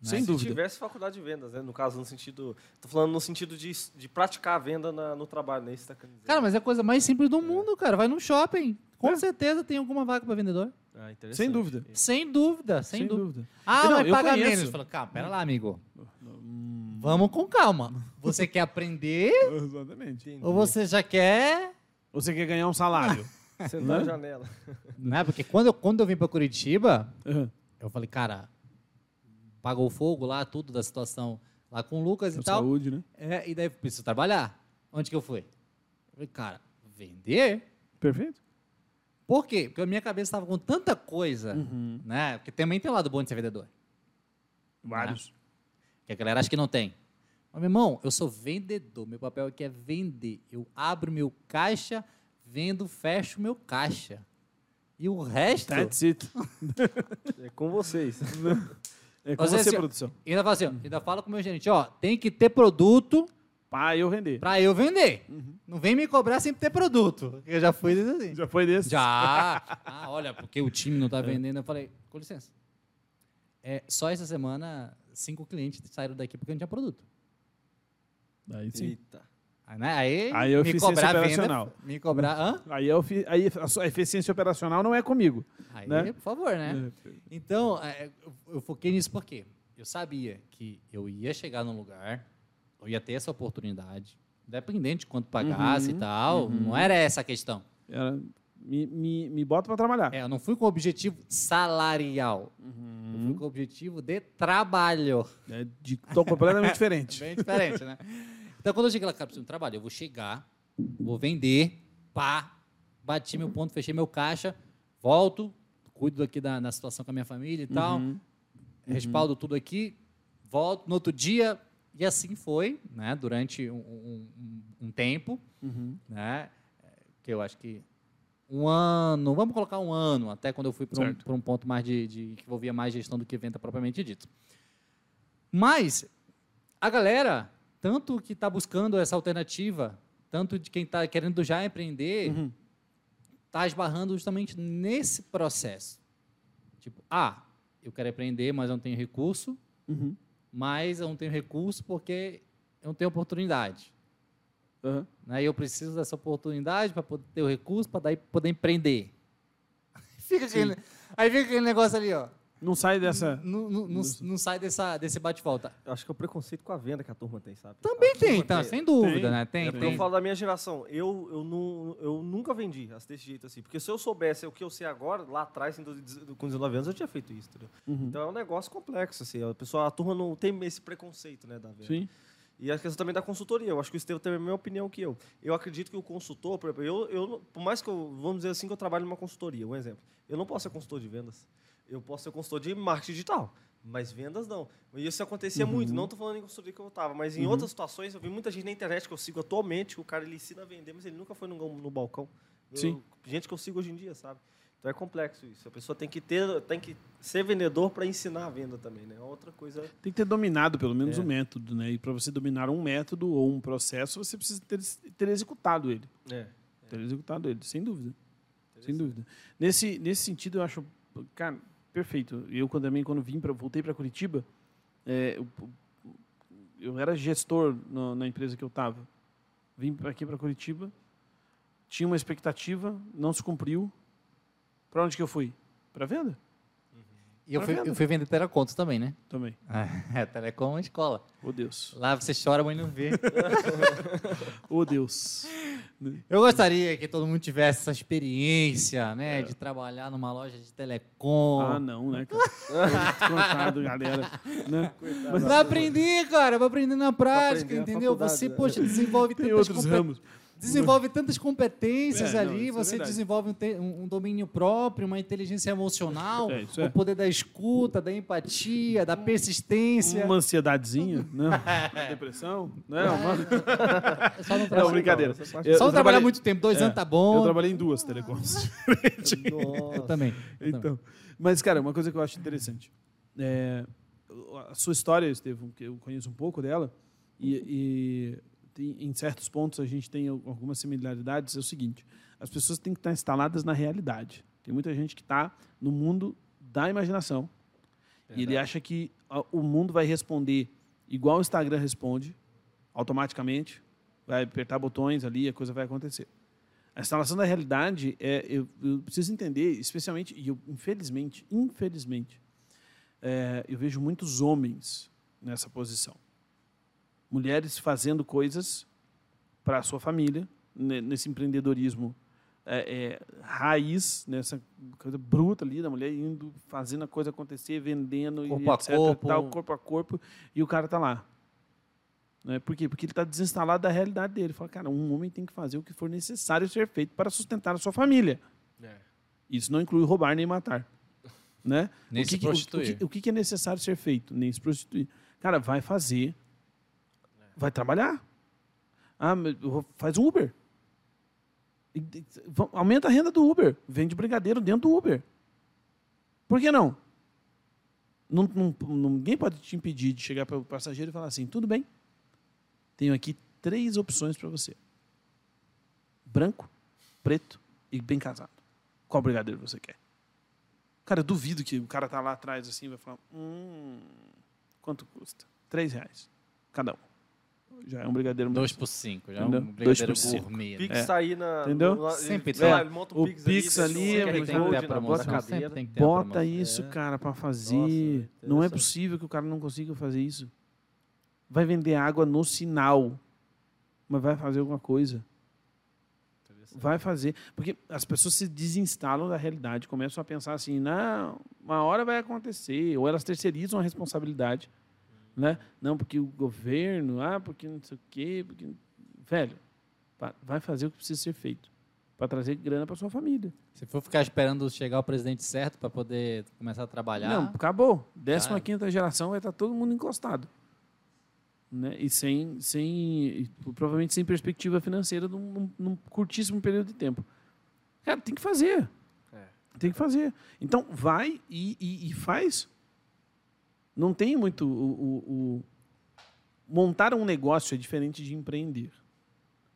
Sem Se dúvida. tivesse faculdade de vendas, né? No caso, no sentido. Tô falando no sentido de, de praticar a venda na- no trabalho, né? Isso tá. Cara, mas é a coisa mais simples do mundo, cara. Vai num shopping. Com certeza tem alguma vaga para vendedor. Ah. Sem dúvida. Sem dúvida, sem, Sem dúvida. dúvida. Ah, Não, mas eu paga conheço. menos. Fala, calma, pera lá, amigo. Vamos com calma. Você quer aprender [LAUGHS] Exatamente. Entendi. ou você já quer... Você quer ganhar um salário. [LAUGHS] Sentar Né? na janela. [LAUGHS] Né? Porque quando eu, quando eu vim para Curitiba, Uhum. eu falei, cara, pagou fogo lá, tudo da situação lá com o Lucas e tal. Saúde, né? É, e daí preciso trabalhar. Onde que eu fui? Eu falei, cara, vender? Perfeito. Por quê? Porque a minha cabeça estava com tanta coisa, Uhum. né? Porque também tem o lado bom de ser vendedor. Vários. Que a galera acha que não tem. Mas, meu irmão, eu sou vendedor. Meu papel aqui é vender. Eu abro meu caixa, vendo, fecho meu caixa. E o resto. That's it. [LAUGHS] É com vocês. É com Você, você, assim, produção. Ainda fala assim, ó, ainda fala com o meu gerente, ó, tem que ter produto Pra eu vender. pra eu vender. Não vem me cobrar sem ter produto. Eu já fui desse assim. Já foi desse? Já. Ah, olha, porque o time não tá vendendo. Eu falei, com licença. É, só essa semana, cinco clientes saíram daqui porque não tinha produto. Aí sim. Eita. Aí, né, aí, Aí me eficiência cobrar operacional. venda, me cobrar, hã? Aí, eu aí a sua eficiência operacional não é comigo. Aí, Né? por favor, né? É. Então, é, eu, foquei nisso porque eu sabia que eu ia chegar num lugar, eu ia ter essa oportunidade, independente de quanto pagasse Uhum, e tal, não era essa a questão. Era- me, me, me bota pra trabalhar. É, eu não fui com o objetivo salarial, eu fui com o objetivo de trabalho. É de, tô completamente diferente. [LAUGHS] Bem diferente, né? Então, quando eu cheguei lá, cara, preciso de trabalho, eu vou chegar, vou vender, pá, bati meu ponto, fechei meu caixa, volto, cuido aqui da, da situação com a minha família e tal, respaldo tudo aqui, volto no outro dia, e assim foi, né, durante um, um- um- um tempo, Uhum. né, que eu acho que um ano, vamos colocar um ano, até quando eu fui para um, pra um ponto mais de, de que envolvia mais gestão do que venda propriamente dito. Mas a galera, tanto que está buscando essa alternativa, tanto de quem está querendo já empreender, Uhum. está esbarrando justamente nesse processo. Tipo, ah, eu quero empreender, mas eu não tenho recurso, Uhum. mas eu não tenho recurso porque eu não tenho oportunidade. Aham. Né? E eu preciso dessa oportunidade para poder ter o recurso, para daí poder empreender. [LAUGHS] Fica aquele, aí fica aquele negócio ali, ó. Não sai dessa. Não, não, não, não sai dessa, desse bate-volta. Eu acho que é o preconceito com a venda que a turma tem, sabe? Também A turma tem, sem dúvida, Tem. né? Tem, É porque tem. eu falo da minha geração. Eu, eu, não, eu nunca vendi desse jeito assim. Porque se eu soubesse o que eu sei agora, lá atrás, em 12 com 19 anos, eu tinha feito isso, entendeu? Uhum. Então é um negócio complexo, assim. A, pessoa, a turma não tem esse preconceito, né, da venda. Sim. E a questão também da consultoria. Eu acho que o Estevam tem a mesma opinião que eu. Eu acredito que o consultor, por exemplo, eu, eu, por mais que eu, vamos dizer assim, que eu trabalho numa consultoria, um exemplo. Eu não posso ser consultor de vendas. Eu posso ser consultor de marketing digital. Mas vendas não. E isso acontecia Uhum. muito. Não estou falando em consultoria que eu estava, mas em outras situações eu vi muita gente na internet que eu sigo atualmente, que o cara ele ensina a vender, mas ele nunca foi no, no balcão. Eu- Sim. gente que eu sigo hoje em dia, sabe? Então é complexo isso. A pessoa tem que ter, tem que ser vendedor para ensinar a venda também, né? É Outra coisa. Tem que ter dominado pelo menos É. o método, né? E para você dominar um método ou um processo, você precisa ter, ter executado ele. É. Ter executado ele, sem dúvida. Sem dúvida. Nesse, nesse sentido, eu acho, cara, perfeito. Eu também quando vim para voltei para Curitiba, é, eu, eu era gestor no- na empresa que eu estava. Vim aqui para Curitiba, tinha uma expectativa, não se cumpriu. Para onde que eu fui? Para venda E eu fui, eu fui vender telecontos também, né? também. [LAUGHS] É, telecom é uma escola. Oh Deus. Lá você chora, mas não vê. [LAUGHS] Oh Deus. Eu gostaria que todo mundo tivesse essa experiência, né? De trabalhar numa loja de telecom. Ah, não, né? cara? Coitado, galera. Né? Mas Pra aprender, cara, pra aprender na prática, aprender entendeu? Você, né? poxa, desenvolve Tem outros compe- ramos. Desenvolve tantas competências É, não, ali, isso é você verdade. desenvolve um, te- um- domínio próprio, uma inteligência emocional, É, isso é. o poder da escuta, da empatia, da persistência. Uma ansiedadezinha, [LAUGHS] né? Depressão, né? Uma... É Só não, Não, trabalhar- brincadeira. Eu- Só não eu trabalhar trabalhei- muito tempo, dois É, anos tá bom. Eu trabalhei em duas telecoms. [LAUGHS] Eu também. eu também. Então, mas, cara, uma coisa que eu acho interessante. É, a sua história, Estevam, que eu conheço um pouco dela, e, e tem- em certos pontos a gente tem al- algumas similaridades, é o seguinte, as pessoas têm que estar instaladas na realidade. Tem muita gente que está no mundo da imaginação, e ele acha que o mundo vai responder igual o Instagram responde, automaticamente, vai apertar botões ali, a coisa vai acontecer. A instalação da realidade é eu, eu preciso entender, especialmente e eu infelizmente, infelizmente, é, eu vejo muitos homens nessa posição, mulheres fazendo coisas para a sua família ne- nesse empreendedorismo é, é, raiz, nessa coisa bruta ali da mulher indo fazendo a coisa acontecer, vendendo Corpo e a etc, corpo. tal, corpo a corpo e o cara tá lá. Né? Por quê? Porque ele está desinstalado da realidade dele. Fala, cara, um homem tem que fazer o que for necessário ser feito para sustentar a sua família. É. Isso não inclui roubar nem matar. [LAUGHS] Né? Nem o que se que- o- prostituir. O, que, o que é necessário ser feito? Nem se prostituir. Cara, vai fazer. Vai trabalhar. Ah, faz Uber. Aumenta a renda do Uber. Vende brigadeiro dentro do Uber. Por que não? Não- não- ninguém pode te impedir de chegar para o passageiro e falar assim: tudo bem, tenho aqui três opções para você: branco, preto e bem casado. Qual brigadeiro você quer? Cara, eu duvido que o cara tá lá atrás assim vai falar: hum, quanto custa? Três reais cada um. Já é um brigadeiro Dois por cinco, já é Entendeu? um Dois brigadeiro por cinco. gourmet. Pix né? É. tá aí na. Entendeu? no- Sempre ele, tem. ele monta O o Pix, Pix ali ali, é tem que ter Code a na bota tem que ter Bota isso, É. cara, para fazer. Nossa, não é possível que o cara não consiga fazer isso. Vai vender água no sinal, mas vai fazer alguma coisa. Vai fazer. Porque as pessoas se desinstalam da realidade, começam a pensar assim, não, uma hora vai acontecer. Ou elas terceirizam a responsabilidade. Né? Não, porque o governo, ah, porque não sei o quê. Porque... Velho, vai fazer o que precisa ser feito para trazer grana para sua família. Se for ficar esperando chegar o presidente certo para poder começar a trabalhar, Não, acabou. Décima Cara. quinta geração vai estar todo mundo encostado. Né? E sem, sem e provavelmente sem perspectiva financeira num, num- num curtíssimo período de tempo. Cara, tem que fazer. É. Tem que fazer. Então, vai e, e- e faz. Não tem muito. O, o- o- Montar um negócio é diferente de empreender.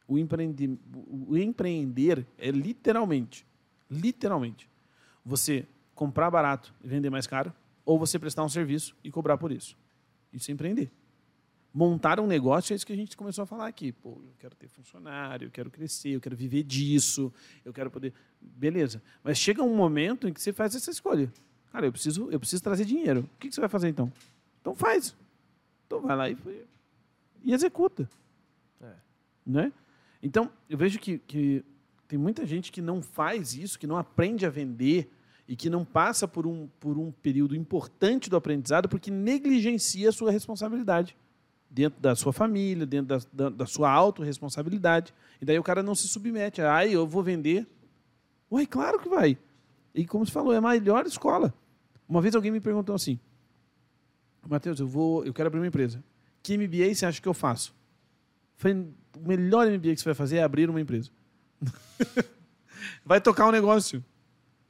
O, empreender. o empreender é literalmente, literalmente, você comprar barato e vender mais caro, ou você prestar um serviço e cobrar por isso. Isso é empreender. Montar um negócio é isso que a gente começou a falar aqui. Pô, eu quero ter funcionário, eu quero crescer, eu quero viver disso, eu quero poder. Beleza. Mas chega um momento em que você faz essa escolha. Cara, eu preciso, eu preciso trazer dinheiro. O que que você vai fazer então? Então faz. Então vai lá e, e executa. É. Né? Então, eu vejo que, que tem muita gente que não faz isso, que não aprende a vender e que não passa por um, por um período importante do aprendizado porque negligencia a sua responsabilidade dentro da sua família, dentro da, da, da sua autorresponsabilidade. E daí o cara não se submete. Ai, eu vou vender. Ué, claro que vai. E como você falou, é a melhor escola. Uma vez alguém me perguntou assim, Matheus, eu vou, eu quero abrir uma empresa. Que MBA você acha que eu faço? Falei, o melhor MBA que você vai fazer é abrir uma empresa. [LAUGHS] vai tocar um negócio.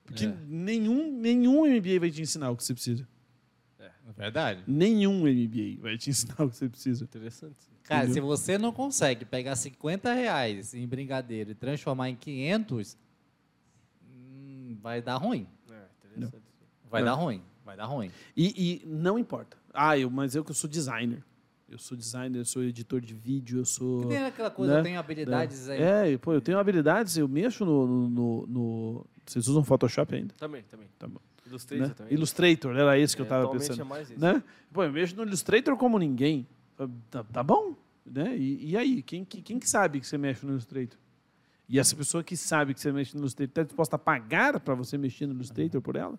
Porque É. nenhum, nenhum MBA vai te ensinar o que você precisa. é verdade. Nenhum MBA vai te ensinar o que você precisa. Interessante. Cara, Entendeu? se você não consegue pegar 50 reais em brigadeiro e transformar em 500, hum, vai dar ruim. É, interessante. Vai É. dar ruim. Vai dar ruim. E, e não importa. Ah, eu, mas eu que eu sou designer. Eu sou designer, eu sou editor de vídeo, eu sou. Que tem aquela coisa, né? eu tenho habilidades aí. É, pô, eu tenho habilidades, eu mexo no. no, no- no- Vocês usam Photoshop ainda? Também, também. Tá bom. Illustrator Né? também. Illustrator, era esse que eu É, tava atualmente pensando. é mais isso. Né? Pô, eu mexo no Illustrator como ninguém. Tá, tá bom. Né? E, e aí, quem, que- quem que sabe que você mexe no Illustrator? E essa pessoa que sabe que você mexe no Illustrator está disposta a pagar para você mexer no Illustrator por ela?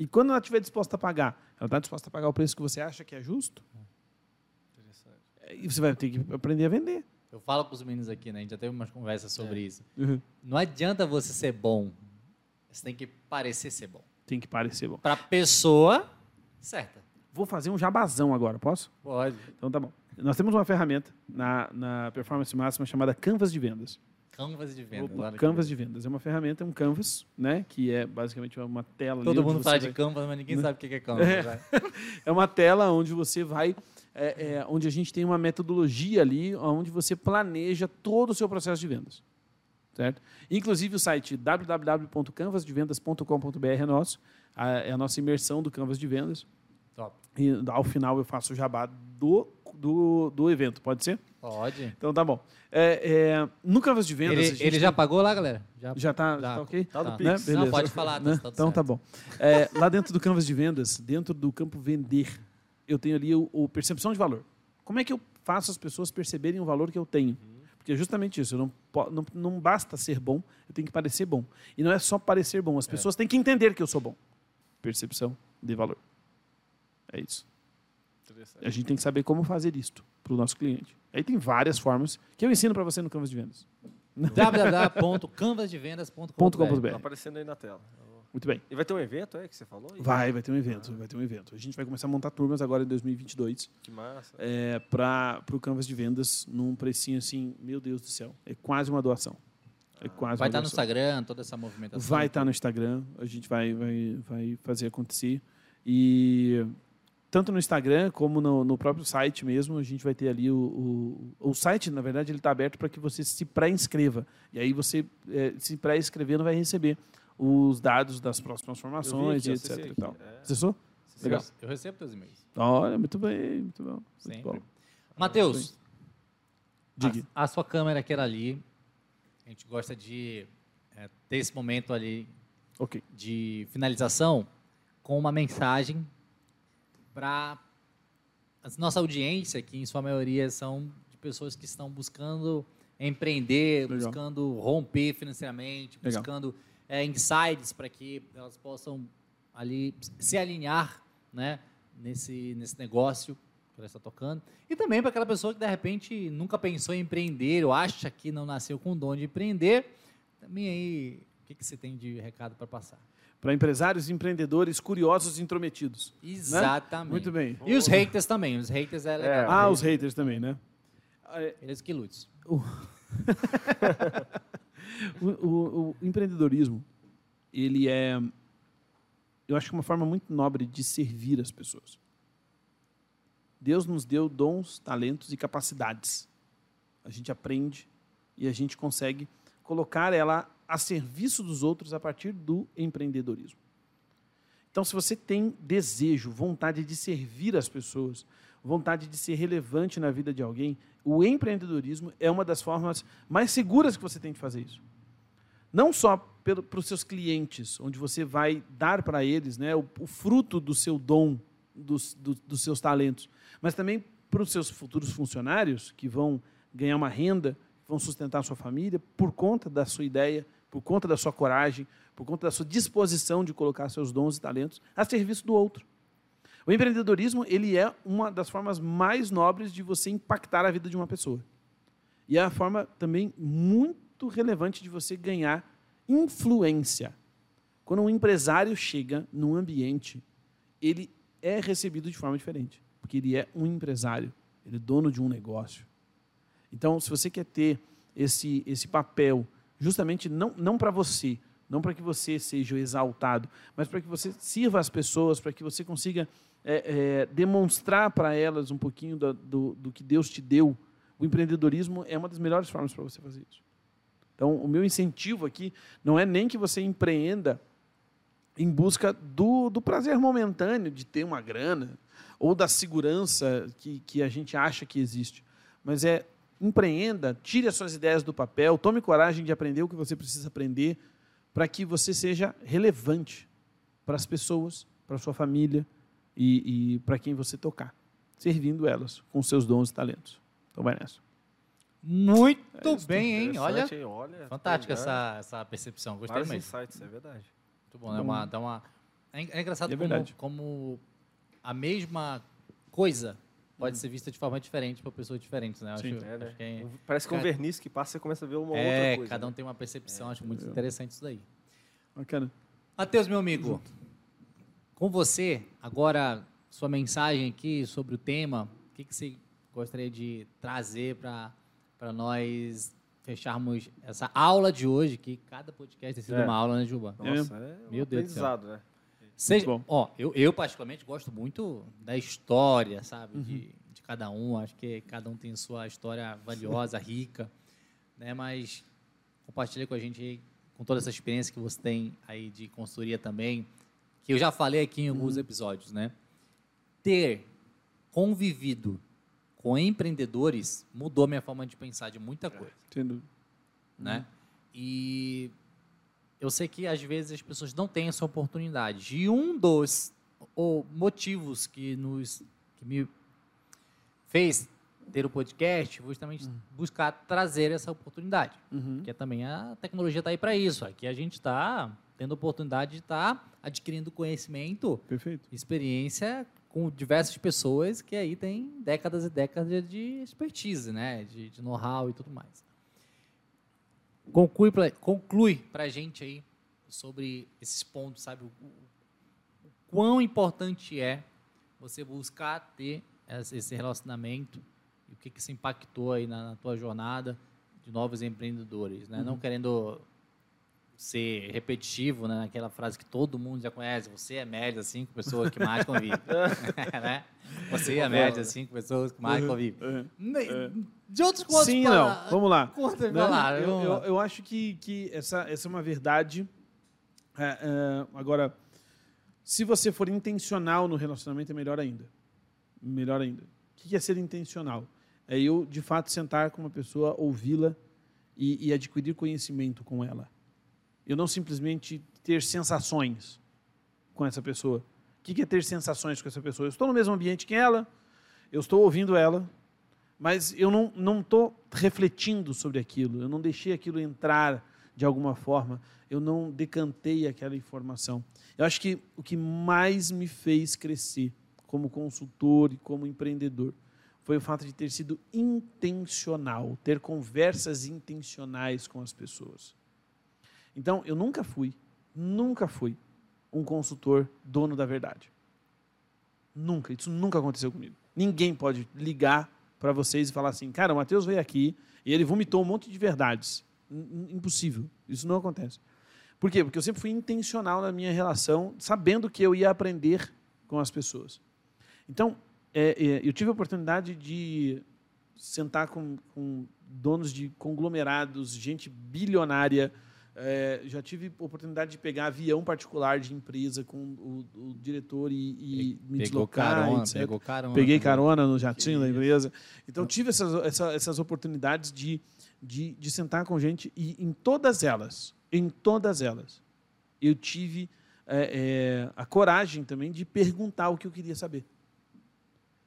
E quando ela estiver disposta a pagar, ela está disposta a pagar o preço que você acha que é justo? Interessante. E você vai ter que aprender a vender. Eu falo com os meninos aqui, né? A gente já teve umas conversas sobre É. isso. Não adianta você ser bom. Você tem que parecer ser bom. Tem que parecer bom. Pra pessoa certa. Vou fazer um jabazão agora, posso? Pode. Então tá bom. Nós temos uma ferramenta na, na Performance Máxima chamada Canvas de Vendas. Canvas de venda. Opa, olha que Canvas de vendas. É uma ferramenta, é um canvas, né? Que é basicamente uma tela. Todo mundo fala vai- de Canvas, mas ninguém Né? sabe o que é [LAUGHS] Canvas. É. né? É uma tela onde você vai, é, é, onde a gente tem uma metodologia ali, onde você planeja todo o seu processo de vendas. Certo? Inclusive o site www.canvasdevendas.com.br é nosso, a- é a nossa imersão do Canvas de Vendas. Top. E ao final eu faço o jabá do, do, do evento, pode ser? Pode. Então tá bom. É, é, no Canvas de Vendas. Ele, ele tem- já pagou lá, galera? Já. já tá, Já. tá ok? Tá Tá. Pix. Né? Não, Beleza. pode falar. Né? Tá, então certo. tá bom. É, lá dentro do Canvas de Vendas, dentro do campo vender, eu tenho ali o, o percepção de valor. Como é que eu faço as pessoas perceberem o valor que eu tenho? Porque é justamente isso. não, não, não basta ser bom, eu tenho que parecer bom. E não é só parecer bom, as pessoas têm que entender que eu sou bom. Percepção de valor. É isso. Interessante. A gente tem que saber como fazer isto para o nosso cliente. Aí tem várias formas que eu ensino para você no Canvas de Vendas. www.canvasdevendas.com.br .com.br. Tá aparecendo aí na tela. Muito bem. E vai ter um evento, é, que você falou? Vai, vai ter um evento, vai ter um evento. A gente vai começar a montar turmas agora em 2022 Que massa. é, para o Canvas de Vendas num precinho assim, meu Deus do céu, é quase uma doação. É quase Vai estar no doação. Instagram, toda essa movimentação. Vai estar no Instagram, a gente vai, vai, vai fazer acontecer. E tanto no Instagram como no, no próprio site mesmo, a gente vai ter ali o, o, o site, na verdade, ele está aberto para que você se pré-inscreva. E aí você, eh, se pré-inscrevendo, vai receber os dados das próximas formações Eu e aqui, etc. E tal. aqui, é. Acessou? Legal. Eu recebo teus e-mails. Olha, muito bem, muito bom. Muito Sempre. bom. Matheus, Diga. a, a sua câmera aquela ali, a gente gosta de é, ter esse momento ali Ok. de finalização com uma mensagem para a nossa audiência, que em sua maioria são de pessoas que estão buscando empreender, Legal. buscando romper financeiramente, Legal. buscando é, insights para que elas possam ali se alinhar né, nesse, nesse negócio que ela está tocando. E também para aquela pessoa que de repente nunca pensou em empreender ou acha que não nasceu com o dom de empreender. Também aí, o que, que você tem de recado para passar? Para empresários, empreendedores, curiosos e intrometidos. Exatamente. Né? Muito bem. E os haters também. Os haters é legal. Ah, os haters também, né? É, Eles que lutem. [LAUGHS] O, o- o empreendedorismo, ele é, eu acho que uma forma muito nobre de servir as pessoas. Deus nos deu dons, talentos e capacidades. A gente aprende e a gente consegue colocar ela a serviço dos outros a partir do empreendedorismo. Então, se você tem desejo, vontade de servir as pessoas, vontade de ser relevante na vida de alguém, o empreendedorismo é uma das formas mais seguras que você tem de fazer isso. Não só para os seus clientes, onde você vai dar para eles né, o, o fruto do seu dom, dos, do- dos seus talentos, mas também para os seus futuros funcionários, que vão ganhar uma renda, vão sustentar a sua família por conta da sua ideia, por conta da sua coragem, por conta da sua disposição de colocar seus dons e talentos a serviço do outro. O empreendedorismo ele é uma das formas mais nobres de você impactar a vida de uma pessoa. E é a forma também muito relevante de você ganhar influência. Quando um empresário chega num ambiente, ele é recebido de forma diferente, porque ele é um empresário, ele é dono de um negócio. Então, se você quer ter esse, esse papel, justamente não, não para você, não para que você seja exaltado, mas para que você sirva as pessoas, para que você consiga é, é, demonstrar para elas um pouquinho da- do, do que Deus te deu, o empreendedorismo é uma das melhores formas para você fazer isso. Então, o meu incentivo aqui não é nem que você empreenda em busca do, do prazer momentâneo de ter uma grana ou da segurança que, que a gente acha que existe, mas é empreenda, tire as suas ideias do papel, tome coragem de aprender o que você precisa aprender para que você seja relevante para as pessoas, para a sua família e, e para quem você tocar, servindo elas com seus dons e talentos. Então vai nessa. Muito É bem, hein? Olha? Olha, fantástica tem, né? essa, essa percepção. Gostei Vários mesmo. insights, é verdade. Muito bom, né? Uma, dá uma... É, é engraçado É como, como a mesma coisa pode ser vista de forma diferente para pessoas diferentes, né? Eu Sim. acho, É, né? acho que é, Um- Parece que um Cara- verniz que passa, você começa a ver uma é, outra coisa. cada um né? tem uma percepção, acho muito interessante isso daí. Bacana. Matheus, meu amigo, com você, agora sua mensagem aqui sobre o tema, o que, que você gostaria de trazer para nós fecharmos essa aula de hoje, que cada podcast tem sido É. uma aula, né, Juba? Nossa, é um Meu Deus do céu. aprendizado, né? Seja, bom. ó, eu, eu particularmente gosto muito da história, sabe, Uhum. de, de cada um. Acho que cada um tem sua história valiosa, rica, né? Mas compartilha com a gente com toda essa experiência que você tem aí de consultoria também, que eu já falei aqui em Uhum. alguns episódios, né? Ter convivido com empreendedores mudou minha forma de pensar de muita coisa Sem dúvida. né? E eu sei que às vezes as pessoas não têm essa oportunidade. E um dos o, motivos que nos que me fez ter o podcast foi justamente buscar trazer essa oportunidade, Uhum. porque também a tecnologia está aí para isso. Aqui a gente está tendo a oportunidade de estar adquirindo conhecimento, Perfeito. experiência com diversas pessoas que aí têm décadas e décadas de expertise, né? De, de know-how e tudo mais. Conclui pra, conclui pra gente aí sobre esses pontos, sabe? O, o- o quão importante é você buscar ter esse relacionamento e o que, que isso impactou aí na, na tua jornada de novos empreendedores, né? Não querendo ser repetitivo, né? Aquela frase que todo mundo já conhece, você é média, assim, com pessoas que mais convivem, [LAUGHS] [LAUGHS] né? Você é média, com pessoas que mais convivem. Nem- De outros contos, Sim, para- não. Vamos lá. Conta Né? falar, eu, eu, lá. eu acho que, que essa, essa é uma verdade. É, é, agora, se você for intencional no relacionamento, é melhor ainda. Melhor ainda. O que é ser intencional? É eu, de fato, sentar com uma pessoa, ouvi-la e, e adquirir conhecimento com ela. Eu não simplesmente ter sensações com essa pessoa. O que é ter sensações com essa pessoa? Eu estou no mesmo ambiente que ela, eu estou ouvindo ela, mas eu não não estou refletindo sobre aquilo. Eu não deixei aquilo entrar de alguma forma. Eu não decantei aquela informação. Eu acho que o que mais me fez crescer como consultor e como empreendedor foi o fato de ter sido intencional, ter conversas intencionais com as pessoas. Então, eu nunca fui, nunca fui um consultor dono da verdade. Nunca, isso nunca aconteceu comigo. Ninguém pode ligar para vocês e falar assim, cara, o Matheus veio aqui e ele vomitou um monte de verdades. Im- Impossível, isso não acontece. Por quê? Porque eu sempre fui intencional na minha relação, sabendo que eu ia aprender com as pessoas. Então, é, é, eu tive a oportunidade de sentar com, com donos de conglomerados, gente bilionária. É, já tive oportunidade de pegar avião particular de empresa com o, o diretor e, e me deslocar, carona, etc. pegou carona. Peguei carona no jatinho da empresa. Então, tive essas, essa- essas oportunidades de, de, de sentar com gente e em todas elas, em todas elas, eu tive é, é, a coragem também de perguntar o que eu queria saber.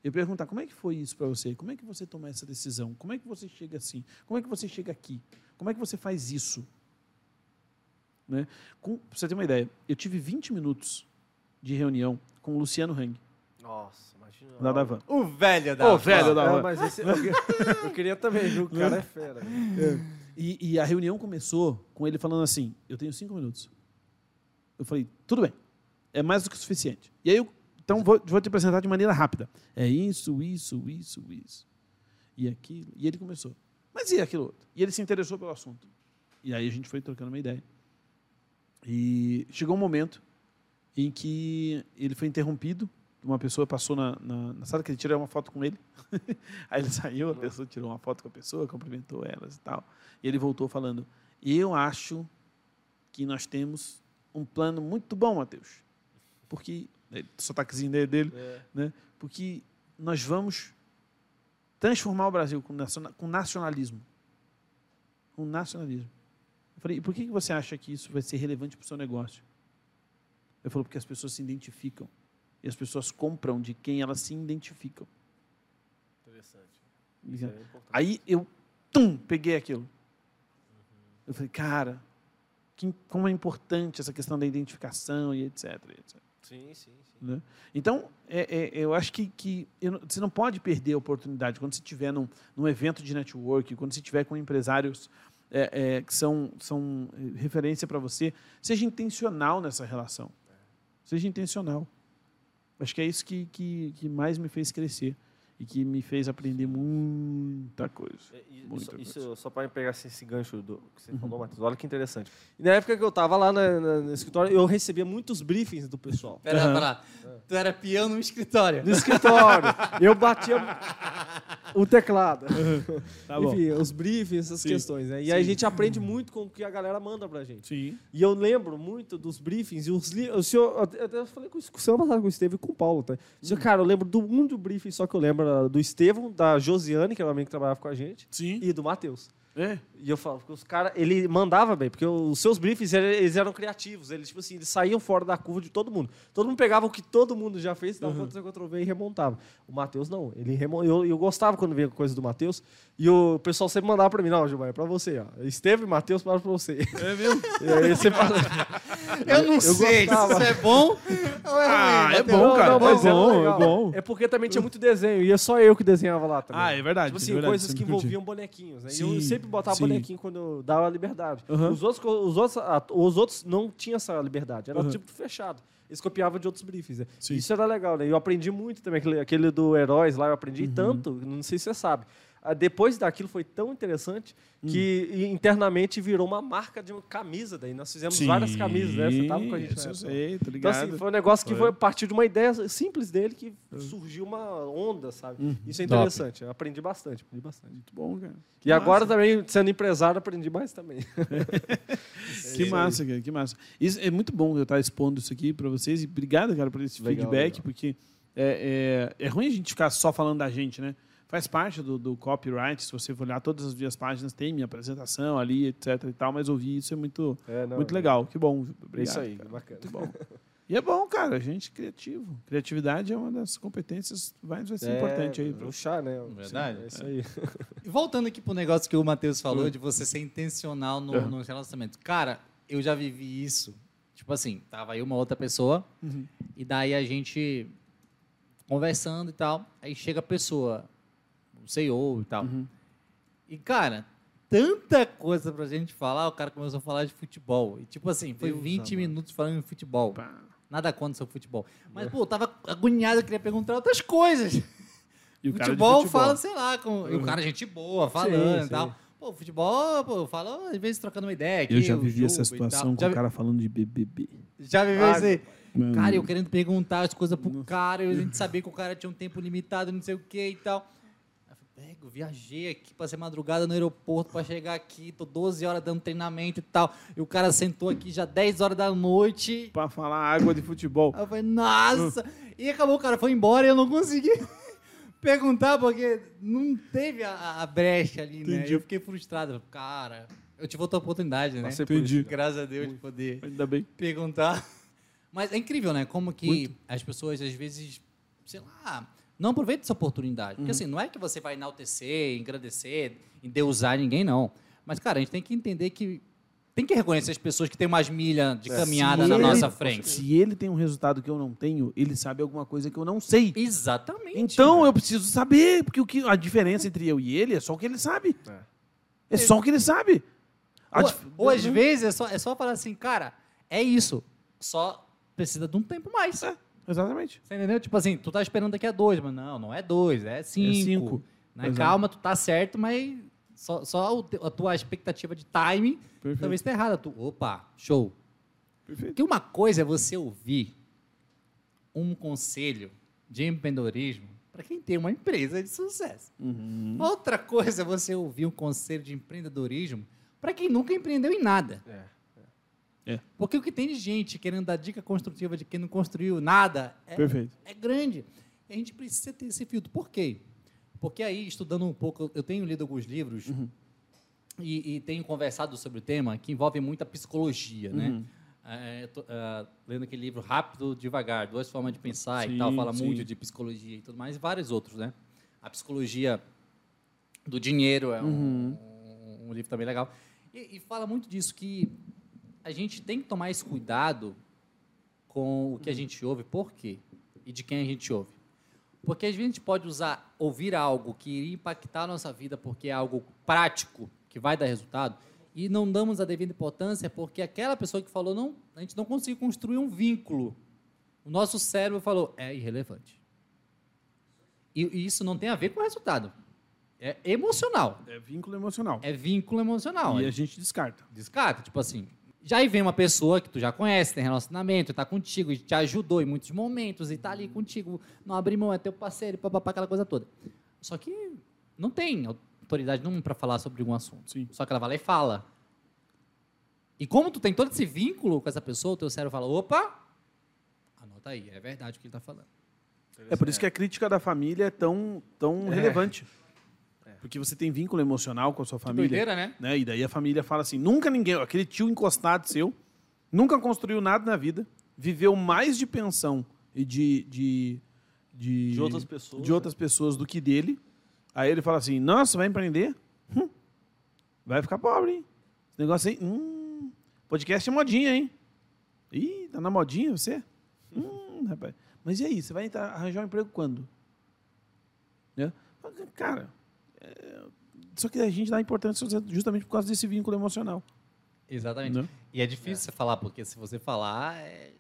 Eu perguntar, como é que foi isso para você? Como é que você tomou essa decisão? Como é que você chega assim? Como é que você chega aqui? Como é que você faz isso? Né? Com, pra você ter uma ideia, eu tive 20 minutos de reunião com o Luciano Hang, Nossa, imagina. da. O velho da Ô, velho da É, van. mas esse, eu, queria também, viu? O cara é fera. velho. E, e a reunião começou com ele falando assim: Eu tenho cinco minutos. Eu falei: Tudo bem, é mais do que o suficiente. E aí eu, então vou, vou te apresentar de maneira rápida. É isso, isso, isso, isso. E aquilo. E ele começou. Mas e aquilo outro? E ele se interessou pelo assunto. E aí a gente foi trocando uma ideia. E chegou um momento em que ele foi interrompido. Uma pessoa passou na, na, na sala que ele tirou uma foto com ele. [LAUGHS] Aí ele saiu, a pessoa tirou uma foto com a pessoa, cumprimentou elas e tal. E ele voltou falando: Eu acho que nós temos um plano muito bom, Matheus. Porque, né, sotaquezinho dele, dele É. né? Porque nós vamos transformar o Brasil com nacionalismo. Com nacionalismo. Eu falei, e por que você acha que isso vai ser relevante para o seu negócio? Ele falou, porque as pessoas se identificam. E as pessoas compram de quem elas se identificam. Interessante. É importante. Aí eu, tum, peguei aquilo. Eu falei, cara, que, como é importante essa questão da identificação e etc. e etc. Sim, sim, sim. né? Então, é- é- eu acho que, que eu você não pode perder a oportunidade quando você estiver num, num evento de network, quando você estiver com empresários é, é, que são, são eh, referência para você, seja intencional nessa relação. Seja intencional. Acho que é isso que, que, que mais me fez crescer e que me fez aprender muita coisa. É, e- Muita Isso, coisa. isso só para pegar assim, esse gancho do que você Uhum. falou, Matheus. Olha que interessante. E na época que eu estava lá na- na- no escritório, eu recebia muitos briefings do pessoal. Pera, Aham. pera. Tu era peão no escritório. No escritório. eu batia [LAUGHS] o teclado. Tá bom. Enfim, os briefings, essas Sim. questões. Né? E aí a gente aprende muito com o que a galera manda pra gente. Sim. E eu lembro muito dos briefings. E os li... o senhor, eu até- falei com o semana passada com o Estevam e com o Paulo. Tá? O senhor, cara, eu lembro do um do briefing só que eu lembro do Estevam, da Josiane, que era uma amiga que trabalhava com a gente, Sim. e do Matheus. É. E eu falo, porque os caras, ele mandava bem, porque os seus briefings, ele- eles eram criativos, eles, tipo assim, eles saíam fora da curva de todo mundo. Todo mundo pegava o que todo mundo já fez, dava Uhum. Ctrl Ctrl e remontava. O Matheus não, ele remo... eu, eu gostava quando vinha coisa do Matheus, e o pessoal sempre mandava pra mim, não, Gilmar, é pra você, ó. Esteve e Matheus para pra você. É mesmo? [LAUGHS] E aí você fala, Eu não sei gostava. se isso é bom ou é Ah, ruim. é Matheus. bom, cara. Não, é bom, é bom. É porque também tinha muito desenho, e é só eu que desenhava lá também. Ah, é verdade. Tipo é assim, verdade, coisas que envolviam bonequinhos, né? E Sim. eu sempre botava Sim. bonequinho quando dava liberdade. Aham. Os, outros, os, outros, a- os outros não tinham essa liberdade, era Aham. tipo fechado. Eles copiavam de outros briefings. né? Isso era legal, né? Eu aprendi muito também, aquele, aquele do Heróis lá, eu aprendi Uhum. tanto, não sei se você sabe. Ah, Depois daquilo foi tão interessante Hum. que internamente virou uma marca de uma camisa daí. Nós fizemos várias camisas, né? Você tava com a gente na eu sei, tô Então, ligado. assim, foi um negócio que Foi. foi a partir de uma ideia simples dele que surgiu uma onda, sabe? Uhum. Isso é Top. interessante. Eu aprendi bastante, aprendi bastante. Muito bom, cara. E agora também, sendo empresário, aprendi mais também. [LAUGHS] Que massa, cara, que massa. Isso é muito bom eu estar expondo isso aqui para vocês e obrigado, cara, por esse Legal, feedback, legal. porque é, é, é ruim a gente ficar só falando da gente, né? Faz parte do, do copyright, se você for olhar todas as minhas páginas, tem minha apresentação ali, etc e tal, mas ouvir isso é muito, É, não, muito é- legal. Que bom. É Obrigado, isso aí, cara. bacana. Muito bom. E é bom, cara, a gente criativo. Criatividade é uma das competências que vai ser É, importante aí. pra- O chá, né? Verdade. É isso aí. E voltando aqui pro negócio que o Matheus Hum. falou, de você ser intencional no, Uhum. no relacionamento. Cara, eu já vivi isso. Tipo assim, tava aí uma outra pessoa, Uhum. e daí a gente conversando e tal. Aí chega a pessoa, o CEO e tal. Uhum. E, cara, tanta coisa pra gente falar, o cara começou a falar de futebol. E, tipo assim, foi Deus 20 amado. minutos falando de futebol. Pá. Nada contra seu futebol. Mas, pô, eu tava agoniado, eu queria perguntar outras [LAUGHS] coisas. E o cara futebol, futebol. fala, sei lá, com, e o cara é gente boa, falando Sim, e tal. sim. Pô, futebol, pô, eu falo, às vezes trocando uma ideia aqui. Eu já o vivi essa situação com o cara falando de BBB. já viveu Ah, isso aí? Cara, eu querendo perguntar as coisas pro cara, a gente [LAUGHS] sabia que o cara tinha um tempo limitado, não sei o que e tal. Aí eu falei, "Pega, eu viajei aqui, passei madrugada no aeroporto pra chegar aqui, tô 12 horas dando treinamento e tal. E o cara sentou aqui já 10 horas da noite. Pra falar água de futebol. Aí eu falei, nossa! E acabou, o cara foi embora e eu não consegui [LAUGHS] perguntar, porque não teve a, a brecha ali, né? Entendi. Eu fiquei frustrado. Cara, eu tive outra oportunidade, né? Passei Entendi. Graças a Deus de poder Ainda bem. perguntar. Mas é incrível, né? Como que Muito. as pessoas, às vezes, sei lá, não aproveitam essa oportunidade. Uhum. Porque assim, não é que você vai enaltecer, engrandecer, endeusar ninguém, não. Mas, cara, a gente tem que entender que tem que reconhecer as pessoas que têm umas milhas de É. caminhada na ele- nossa frente. Se ele tem um resultado que eu não tenho, ele sabe alguma coisa que eu não sei. Exatamente. Então eu preciso saber, porque o que, a diferença entre eu e ele é só o que ele sabe. É. É só o que ele sabe. A Ou, dif- ou às vezes é só, é só falar assim, cara, é isso. Só precisa de um tempo mais. É, exatamente. Você entendeu? Tipo assim, tu tá esperando daqui a dois, mas não, não é dois, é cinco. cinco. Né? Exato. Calma, tu tá certo, mas só, só a tua expectativa de time Perfeito. talvez tá errada. Tu, opa, show. Perfeito. Porque uma coisa é você ouvir um conselho de empreendedorismo para quem tem uma empresa de sucesso. Uhum. Outra coisa é você ouvir um conselho de empreendedorismo para quem nunca empreendeu em nada. É. Porque o que tem de gente querendo dar dica construtiva de quem não construiu nada é, é grande. A gente precisa ter esse filtro. Por quê? Porque aí, estudando um pouco, eu tenho lido alguns livros Uhum. e, e tenho conversado sobre o tema que envolve muita psicologia, né? Uhum. É, eu tô, ah, lendo aquele livro Rápido, Devagar, Duas Formas de Pensar Sim, e tal, fala sim. muito de psicologia e tudo mais, e vários outros, né? A psicologia do dinheiro é um, Uhum. um- um livro também legal. E, e fala muito disso, que a gente tem que tomar esse cuidado com o que a gente ouve, por quê? E de quem a gente ouve. Porque às vezes a gente pode usar, ouvir algo que iria impactar a nossa vida porque é algo prático, que vai dar resultado, e não damos a devida importância porque aquela pessoa que falou, não, a gente não conseguiu construir um vínculo. O nosso cérebro falou, é irrelevante. E, e isso não tem a ver com o resultado. É emocional. É vínculo emocional. É vínculo emocional. e É a gente descarta. descarta, tipo assim. Já aí vem uma pessoa que tu já conhece, tem relacionamento, tá contigo, e te ajudou em muitos momentos e tá ali contigo, não abre mão, é teu parceiro, papapá, aquela coisa toda. Só que não tem autoridade nenhuma para falar sobre um assunto. Sim. Só que ela vai lá e fala. E como tu tem todo esse vínculo com essa pessoa, o teu cérebro fala, opa, anota aí, é verdade o que ele tá falando. É por isso que a crítica da família é tão, tão É. relevante. Porque você tem vínculo emocional com a sua família. Doideira, né? né? E daí a família fala assim: nunca ninguém, aquele tio encostado seu, nunca construiu nada na vida, viveu mais de pensão e de. de, de, De outras pessoas, de outras pessoas do que dele. Aí ele fala assim: nossa, vai empreender? Hum, vai ficar pobre, hein? Esse negócio aí. Hum, podcast é modinha, hein? Ih, tá na modinha você? Hum, rapaz. Mas e aí, você vai entrar- arranjar um emprego quando? Né? Cara, só que a gente dá importância justamente por causa desse vínculo emocional. Exatamente. Né? E é difícil você falar, porque se você falar, é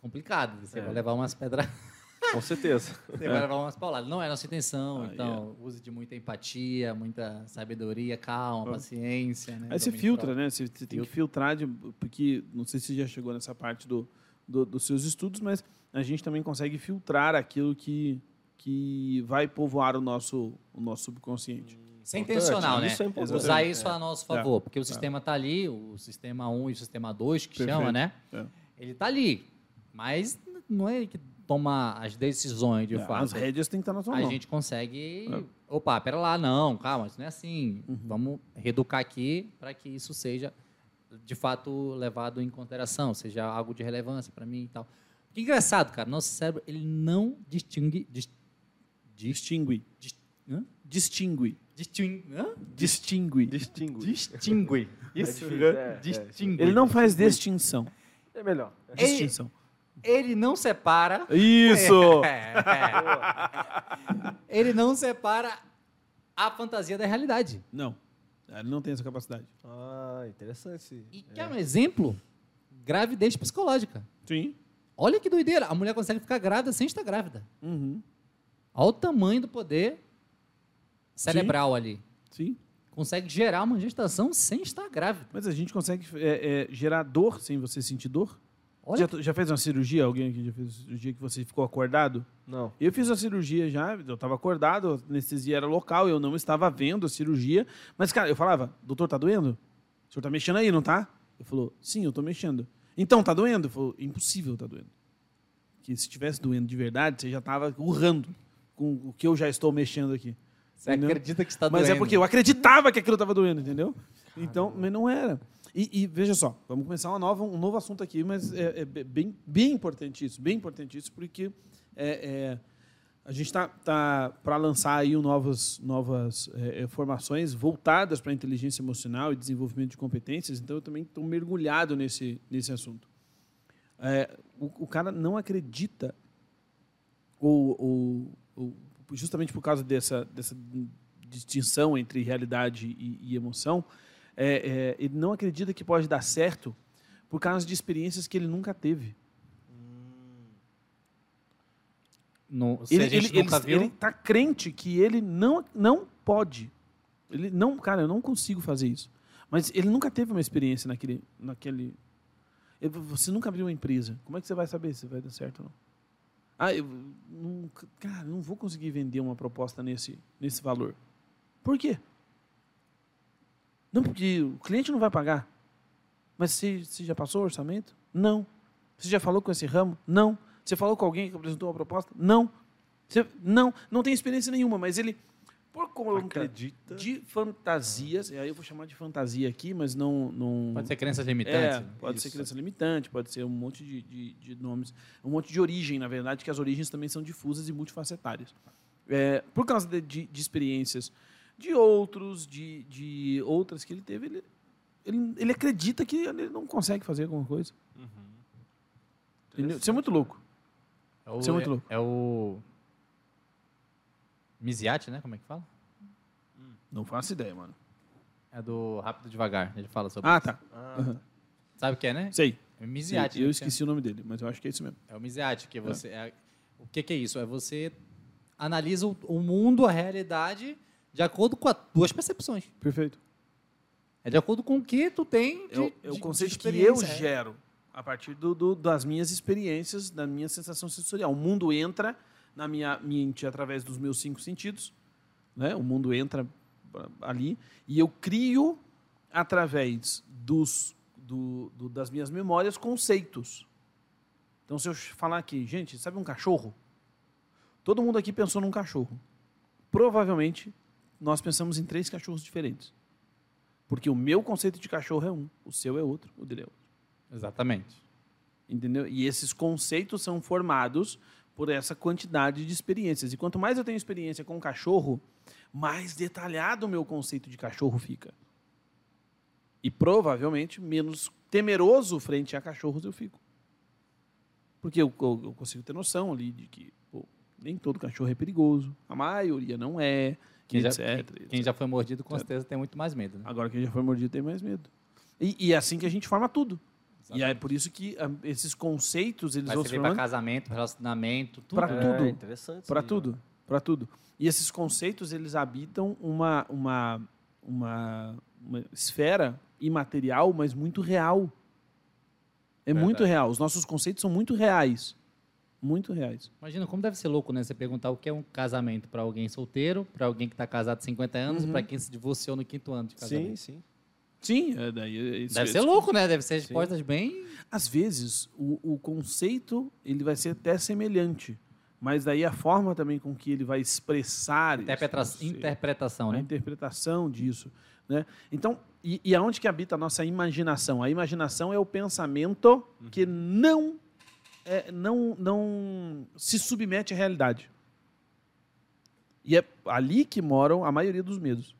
complicado. Você É. vai levar umas pedras, [LAUGHS] Com certeza. você vai levar umas pauladas. Não é nossa intenção. Ah, então, use de muita empatia, muita sabedoria, calma, Ah. paciência. Né? Aí você Domínio filtra, próprio. né? Você, você tem que Filtra. filtrar, de, porque não sei se você já chegou nessa parte do, do- dos seus estudos, mas a gente também consegue filtrar aquilo que, que vai povoar o nosso, o nosso subconsciente. Isso é intencional, né? Isso é importante. Usar isso a nosso favor, porque o sistema está ali, o sistema 1 e o sistema 2, que Perfeito. chama, né? É. Ele está ali, mas não é ele que toma as decisões, de É, fato. As rédeas têm que estar na sua a mão. gente consegue. É. Opa, pera lá, não, calma, isso não é assim. Uhum. Vamos reeducar aqui para que isso seja de fato levado em consideração, seja algo de relevância para mim e tal. Que engraçado, cara, nosso cérebro ele não distingue. Dis, dis, Distingue. dis? Distingue. Distingue. Distingue. Distingue. Distingue. [LAUGHS] Isso. é, é. Distingue. Ele não faz distinção. É melhor. Ei. Distinção. Ele não separa. Isso! [LAUGHS] É. ele não separa a fantasia da realidade. Não. Ele não tem essa capacidade. Ah, interessante. E quer um exemplo? Gravidez psicológica. Sim. Olha que doideira. A mulher consegue ficar grávida sem estar grávida. Uhum. Olha o tamanho do poder cerebral ali. Sim. Consegue gerar uma gestação sem estar grávida. Mas a gente consegue é, é, gerar dor sem você sentir dor? Olha, Já, já fez uma cirurgia? Alguém aqui já fez uma cirurgia que você ficou acordado? Não. Eu fiz a cirurgia já, eu estava acordado, a anestesia era local, eu não estava vendo a cirurgia. Mas, cara, eu falava, doutor, tá doendo? O senhor tá mexendo aí, não tá? Ele falou, sim, eu tô mexendo. Então, tá doendo? Ele falou, impossível tá doendo. Que se tivesse doendo de verdade, você já tava urrando com o que eu já estou mexendo aqui. você entendeu? acredita que está Mas doendo. é porque eu acreditava que aquilo estava doendo, entendeu? Então, mas não era. E, e veja só, vamos começar uma nova, um novo assunto aqui, mas é, é bem, bem importante isso, bem importante isso, porque é, é, a gente está tá, para lançar aí novas, novas é, é, formações voltadas para a inteligência emocional e desenvolvimento de competências, então eu também estou mergulhado nesse, nesse assunto. É, o, o cara não acredita, ou- ou justamente por causa dessa, dessa distinção entre realidade e, e emoção, é, é, ele não acredita que pode dar certo por causa de experiências que ele nunca teve. Se Ele, ele, ele, viu, ele tá crente que ele não, não pode. Ele não, cara, eu não consigo fazer isso. Mas ele nunca teve uma experiência naquele, naquele. ele- Você nunca abriu uma empresa. Como é que você vai saber se vai dar certo ou não? Ah, eu não, cara, não vou conseguir vender uma proposta nesse, nesse valor. Por quê? Não, porque o cliente não vai pagar. Mas você, você já passou o orçamento? Não. Você já falou com esse ramo? Não. Você falou com alguém que apresentou uma proposta? Não. Você, não, não tem experiência nenhuma, mas ele, conta Acredita. de fantasias, e aí eu vou chamar de fantasia aqui, mas não. não pode ser crenças é, limitantes. pode ser Isso. crença limitante, pode ser um monte de, de, de nomes, um monte de origem, na verdade, que as origens também são difusas e multifacetárias. É, por causa de, de, de experiências de outros, de, de outras que ele teve, ele, ele, ele acredita que ele não consegue fazer alguma coisa. Entendeu? Isso é muito louco. É o, Isso é muito louco. É o... Miziati, né? Como é que fala? Não faço ideia, mano. É do Rápido Devagar. Ele fala sobre Ah, isso. tá. Ah, Aham. Sabe o que é, né? Sei. É o Miziati. eu né? esqueci o nome dele, mas eu acho que é isso mesmo. É o Miziati, que você... é- o que, que é isso? É você analisa o, o mundo, a realidade, de acordo com as duas percepções. Perfeito. É de acordo com o que tu tem de, É o, é o de- conceito que eu é. gero a partir do, do- das minhas experiências, da minha sensação sensorial. O mundo entra na minha mente através dos meus cinco sentidos, né? O mundo entra ali e eu crio através dos, do- do- das minhas memórias conceitos. Então, se eu falar aqui, gente, sabe um cachorro? Todo mundo aqui pensou num cachorro. Provavelmente, nós pensamos em três cachorros diferentes. Porque o meu conceito de cachorro é um, o seu é outro, o dele é outro. Exatamente. Entendeu? E esses conceitos são formados por essa quantidade de experiências. E quanto mais eu tenho experiência com cachorro, mais detalhado o meu conceito de cachorro fica. E provavelmente menos temeroso frente a cachorros eu fico. Porque eu, eu- eu consigo ter noção ali de que pô, nem todo cachorro é perigoso, a maioria não é. Quem, já, etc, quem- quem já foi mordido, com certeza, tem muito mais medo. Né? Agora quem já foi mordido tem mais medo. E, e é assim que a gente forma tudo. E é por isso que ah, esses conceitos eles Vai vão se servir para casamento, relacionamento, tudo. Né? tudo. É, interessante. para tudo, para tudo. E esses conceitos eles habitam uma, uma, uma, uma esfera imaterial, mas muito real. É Verdade. muito real. Os nossos conceitos são muito reais. Muito reais. Imagina como deve ser louco, né? Você perguntar o que é um casamento para alguém solteiro, para alguém que está casado há 50 anos, Uhum. para quem se divorciou no quinto ano de Sim, casamento. sim. Sim, é daí. é isso- Deve é ser louco, né? Deve ser respostas bem. Às vezes, o, o conceito ele vai ser até semelhante, mas daí a forma também com que ele vai expressar Interpreta- conceito, interpretação, a né? interpretação disso, né? Então, e, e aonde que habita a nossa imaginação? A imaginação é o pensamento que não é, não não se submete à realidade. E é ali que moram a maioria dos medos.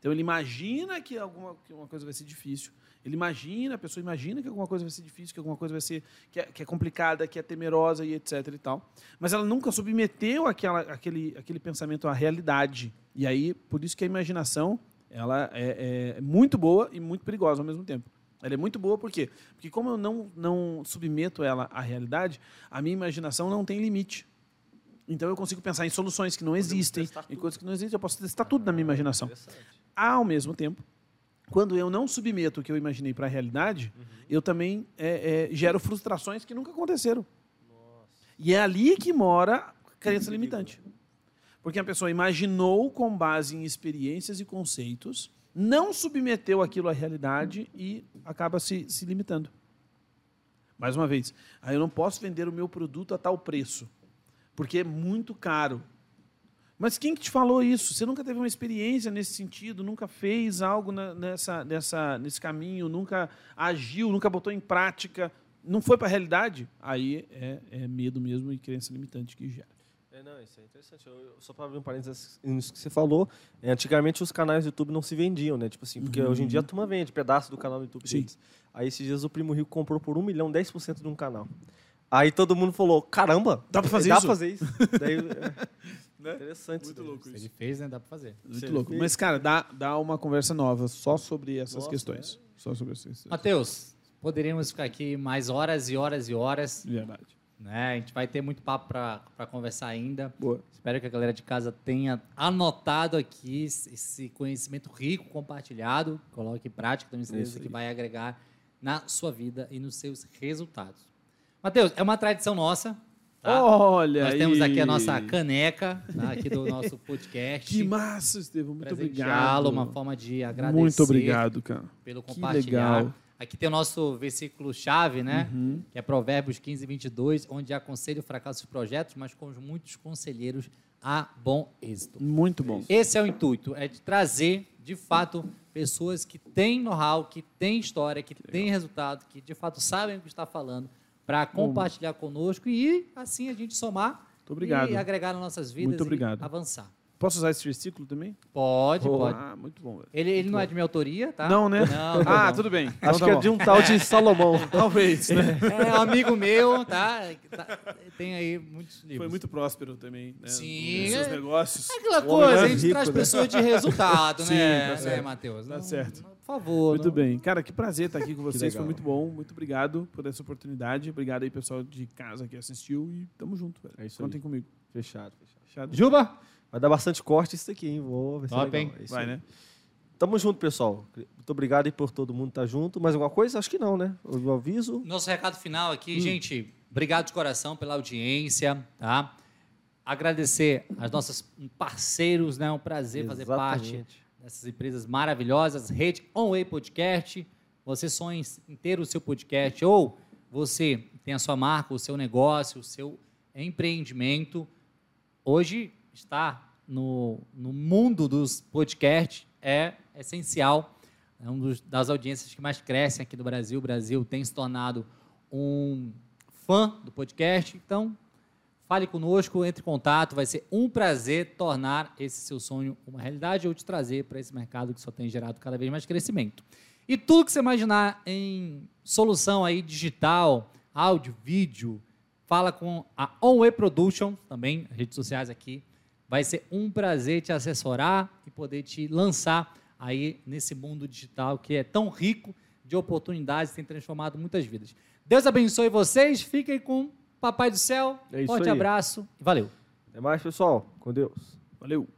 Então ele imagina que alguma que uma coisa vai ser difícil. Ele imagina, a pessoa imagina que alguma coisa vai ser difícil, que alguma coisa vai ser que é, que é complicada, que é temerosa e etc e tal. Mas ela nunca submeteu aquela, aquele, aquele pensamento à realidade. E aí, por isso que a imaginação ela é, é muito boa e muito perigosa ao mesmo tempo. Ela é muito boa por quê? Porque como eu não, não submeto ela à realidade, a minha imaginação não tem limite. Então eu consigo pensar em soluções que não existem, em coisas que não existem, eu posso testar tudo na minha imaginação. Interessante. Ao mesmo tempo, quando eu não submeto o que eu imaginei para a realidade, eu também é, é, gero frustrações que nunca aconteceram. E é ali que mora a crença limitante. Porque a pessoa imaginou com base em experiências e conceitos, não submeteu aquilo à realidade e acaba se, se limitando. Mais uma vez, aí eu não posso vender o meu produto a tal preço, porque é muito caro. Mas quem que te falou isso? Você nunca teve uma experiência nesse sentido, nunca fez algo na- nessa, nessa, nesse caminho, nunca agiu, nunca botou em prática, não foi para a realidade? Aí é, é medo mesmo e crença limitante que gera. É, não, isso é interessante. Eu, eu- só para abrir um parênteses nisso que você falou, é, antigamente os canais do YouTube não se vendiam, né? Tipo assim, porque hoje em dia a turma vende pedaço do canal do YouTube Sim. deles. Aí esses dias o Primo Rico comprou por um milhão 10% de um canal. Aí todo mundo falou, caramba, Dá pra fazer dá isso? pra fazer isso. [LAUGHS] Daí, é, Interessante. isso daí. Se ele fez, né? Dá para fazer. Muito Sim. louco. Mas, cara, dá, dá uma conversa nova só sobre essas Nossa, questões. Só sobre essas questões. Matheus, poderíamos ficar aqui mais horas e horas e horas. Verdade. Né? A gente vai ter muito papo para conversar ainda. Boa. Espero que a galera de casa tenha anotado aqui esse conhecimento rico compartilhado. Coloque em prática, tenho certeza Isso que vai agregar na sua vida e nos seus resultados. Matheus, é uma tradição nossa. Tá? Olha Nós temos aqui a aí. nossa caneca tá? aqui do nosso podcast. Que massa, Estevão. Muito obrigado. uma forma de agradecer Muito obrigado, cara. pelo Que compartilhar. legal. Aqui tem o nosso versículo-chave, né? Uhum. Que é Provérbios 15, 22, onde aconselha o fracasso dos projetos, mas com muitos conselheiros a bom êxito. Muito bom. Esse é o intuito, é de trazer, de fato, pessoas que têm know-how, que têm história, que têm resultado, que de fato sabem o que está falando, para compartilhar conosco e assim a gente somar obrigado. e agregar nas nossas vidas Muito obrigado. e avançar. Posso usar esse versículo também? Pode, pode. Ah, muito bom, velho. Ele, ele não é de minha autoria, tá? Não, né? Não, ah, não. tudo bem. Então Acho tá que é bom. de um tal de Salomão. [LAUGHS] Talvez, né? É um amigo meu, tá? Tá- Tem aí muitos livros. Foi muito próspero também, né? Sim, Nos seus é- negócios. É aquela coisa, é a gente rico, traz né? pessoas de resultado, [LAUGHS] Sim, né, tá né, certo. Matheus? Tá Não- certo. Por favor. Muito não- bem. Cara, que prazer estar aqui com vocês. Foi muito bom. Muito obrigado por essa oportunidade. Obrigado aí, pessoal de casa que assistiu. E tamo junto, velho. É isso aí. Contem comigo. Fechado, fechado. Fechado? Juba? Vai dar bastante corte isso aqui, hein? Vou ver se é Top, hein? É Vai, aí. né? Tamo junto, pessoal. Muito obrigado aí por todo mundo estar junto. Mais alguma coisa? Acho que não, né? O aviso. Nosso recado final Hum. aqui, gente, obrigado de coração pela audiência, tá? Agradecer aos nossos parceiros, né? É um prazer fazer parte Exatamente. dessas empresas maravilhosas, Rede Onway Podcast. Você sonha em ter o seu podcast ou você tem a sua marca, o seu negócio, o seu empreendimento. Hoje está no, no mundo dos podcasts é essencial. É uma das audiências que mais crescem aqui do Brasil. O Brasil tem se tornado um fã do podcast. Então, fale conosco, entre em contato. Vai ser um prazer tornar esse seu sonho uma realidade ou te trazer para esse mercado que só tem gerado cada vez mais crescimento. E tudo que você imaginar em solução aí digital, áudio, vídeo, fala com a Onway Production, também redes sociais aqui Vai ser um prazer te assessorar e poder te lançar aí nesse mundo digital que é tão rico de oportunidades, tem transformado muitas vidas. Deus abençoe vocês, fiquem com Papai do Céu. É isso Forte aí. abraço e valeu. Até mais, pessoal. Com Deus. Valeu.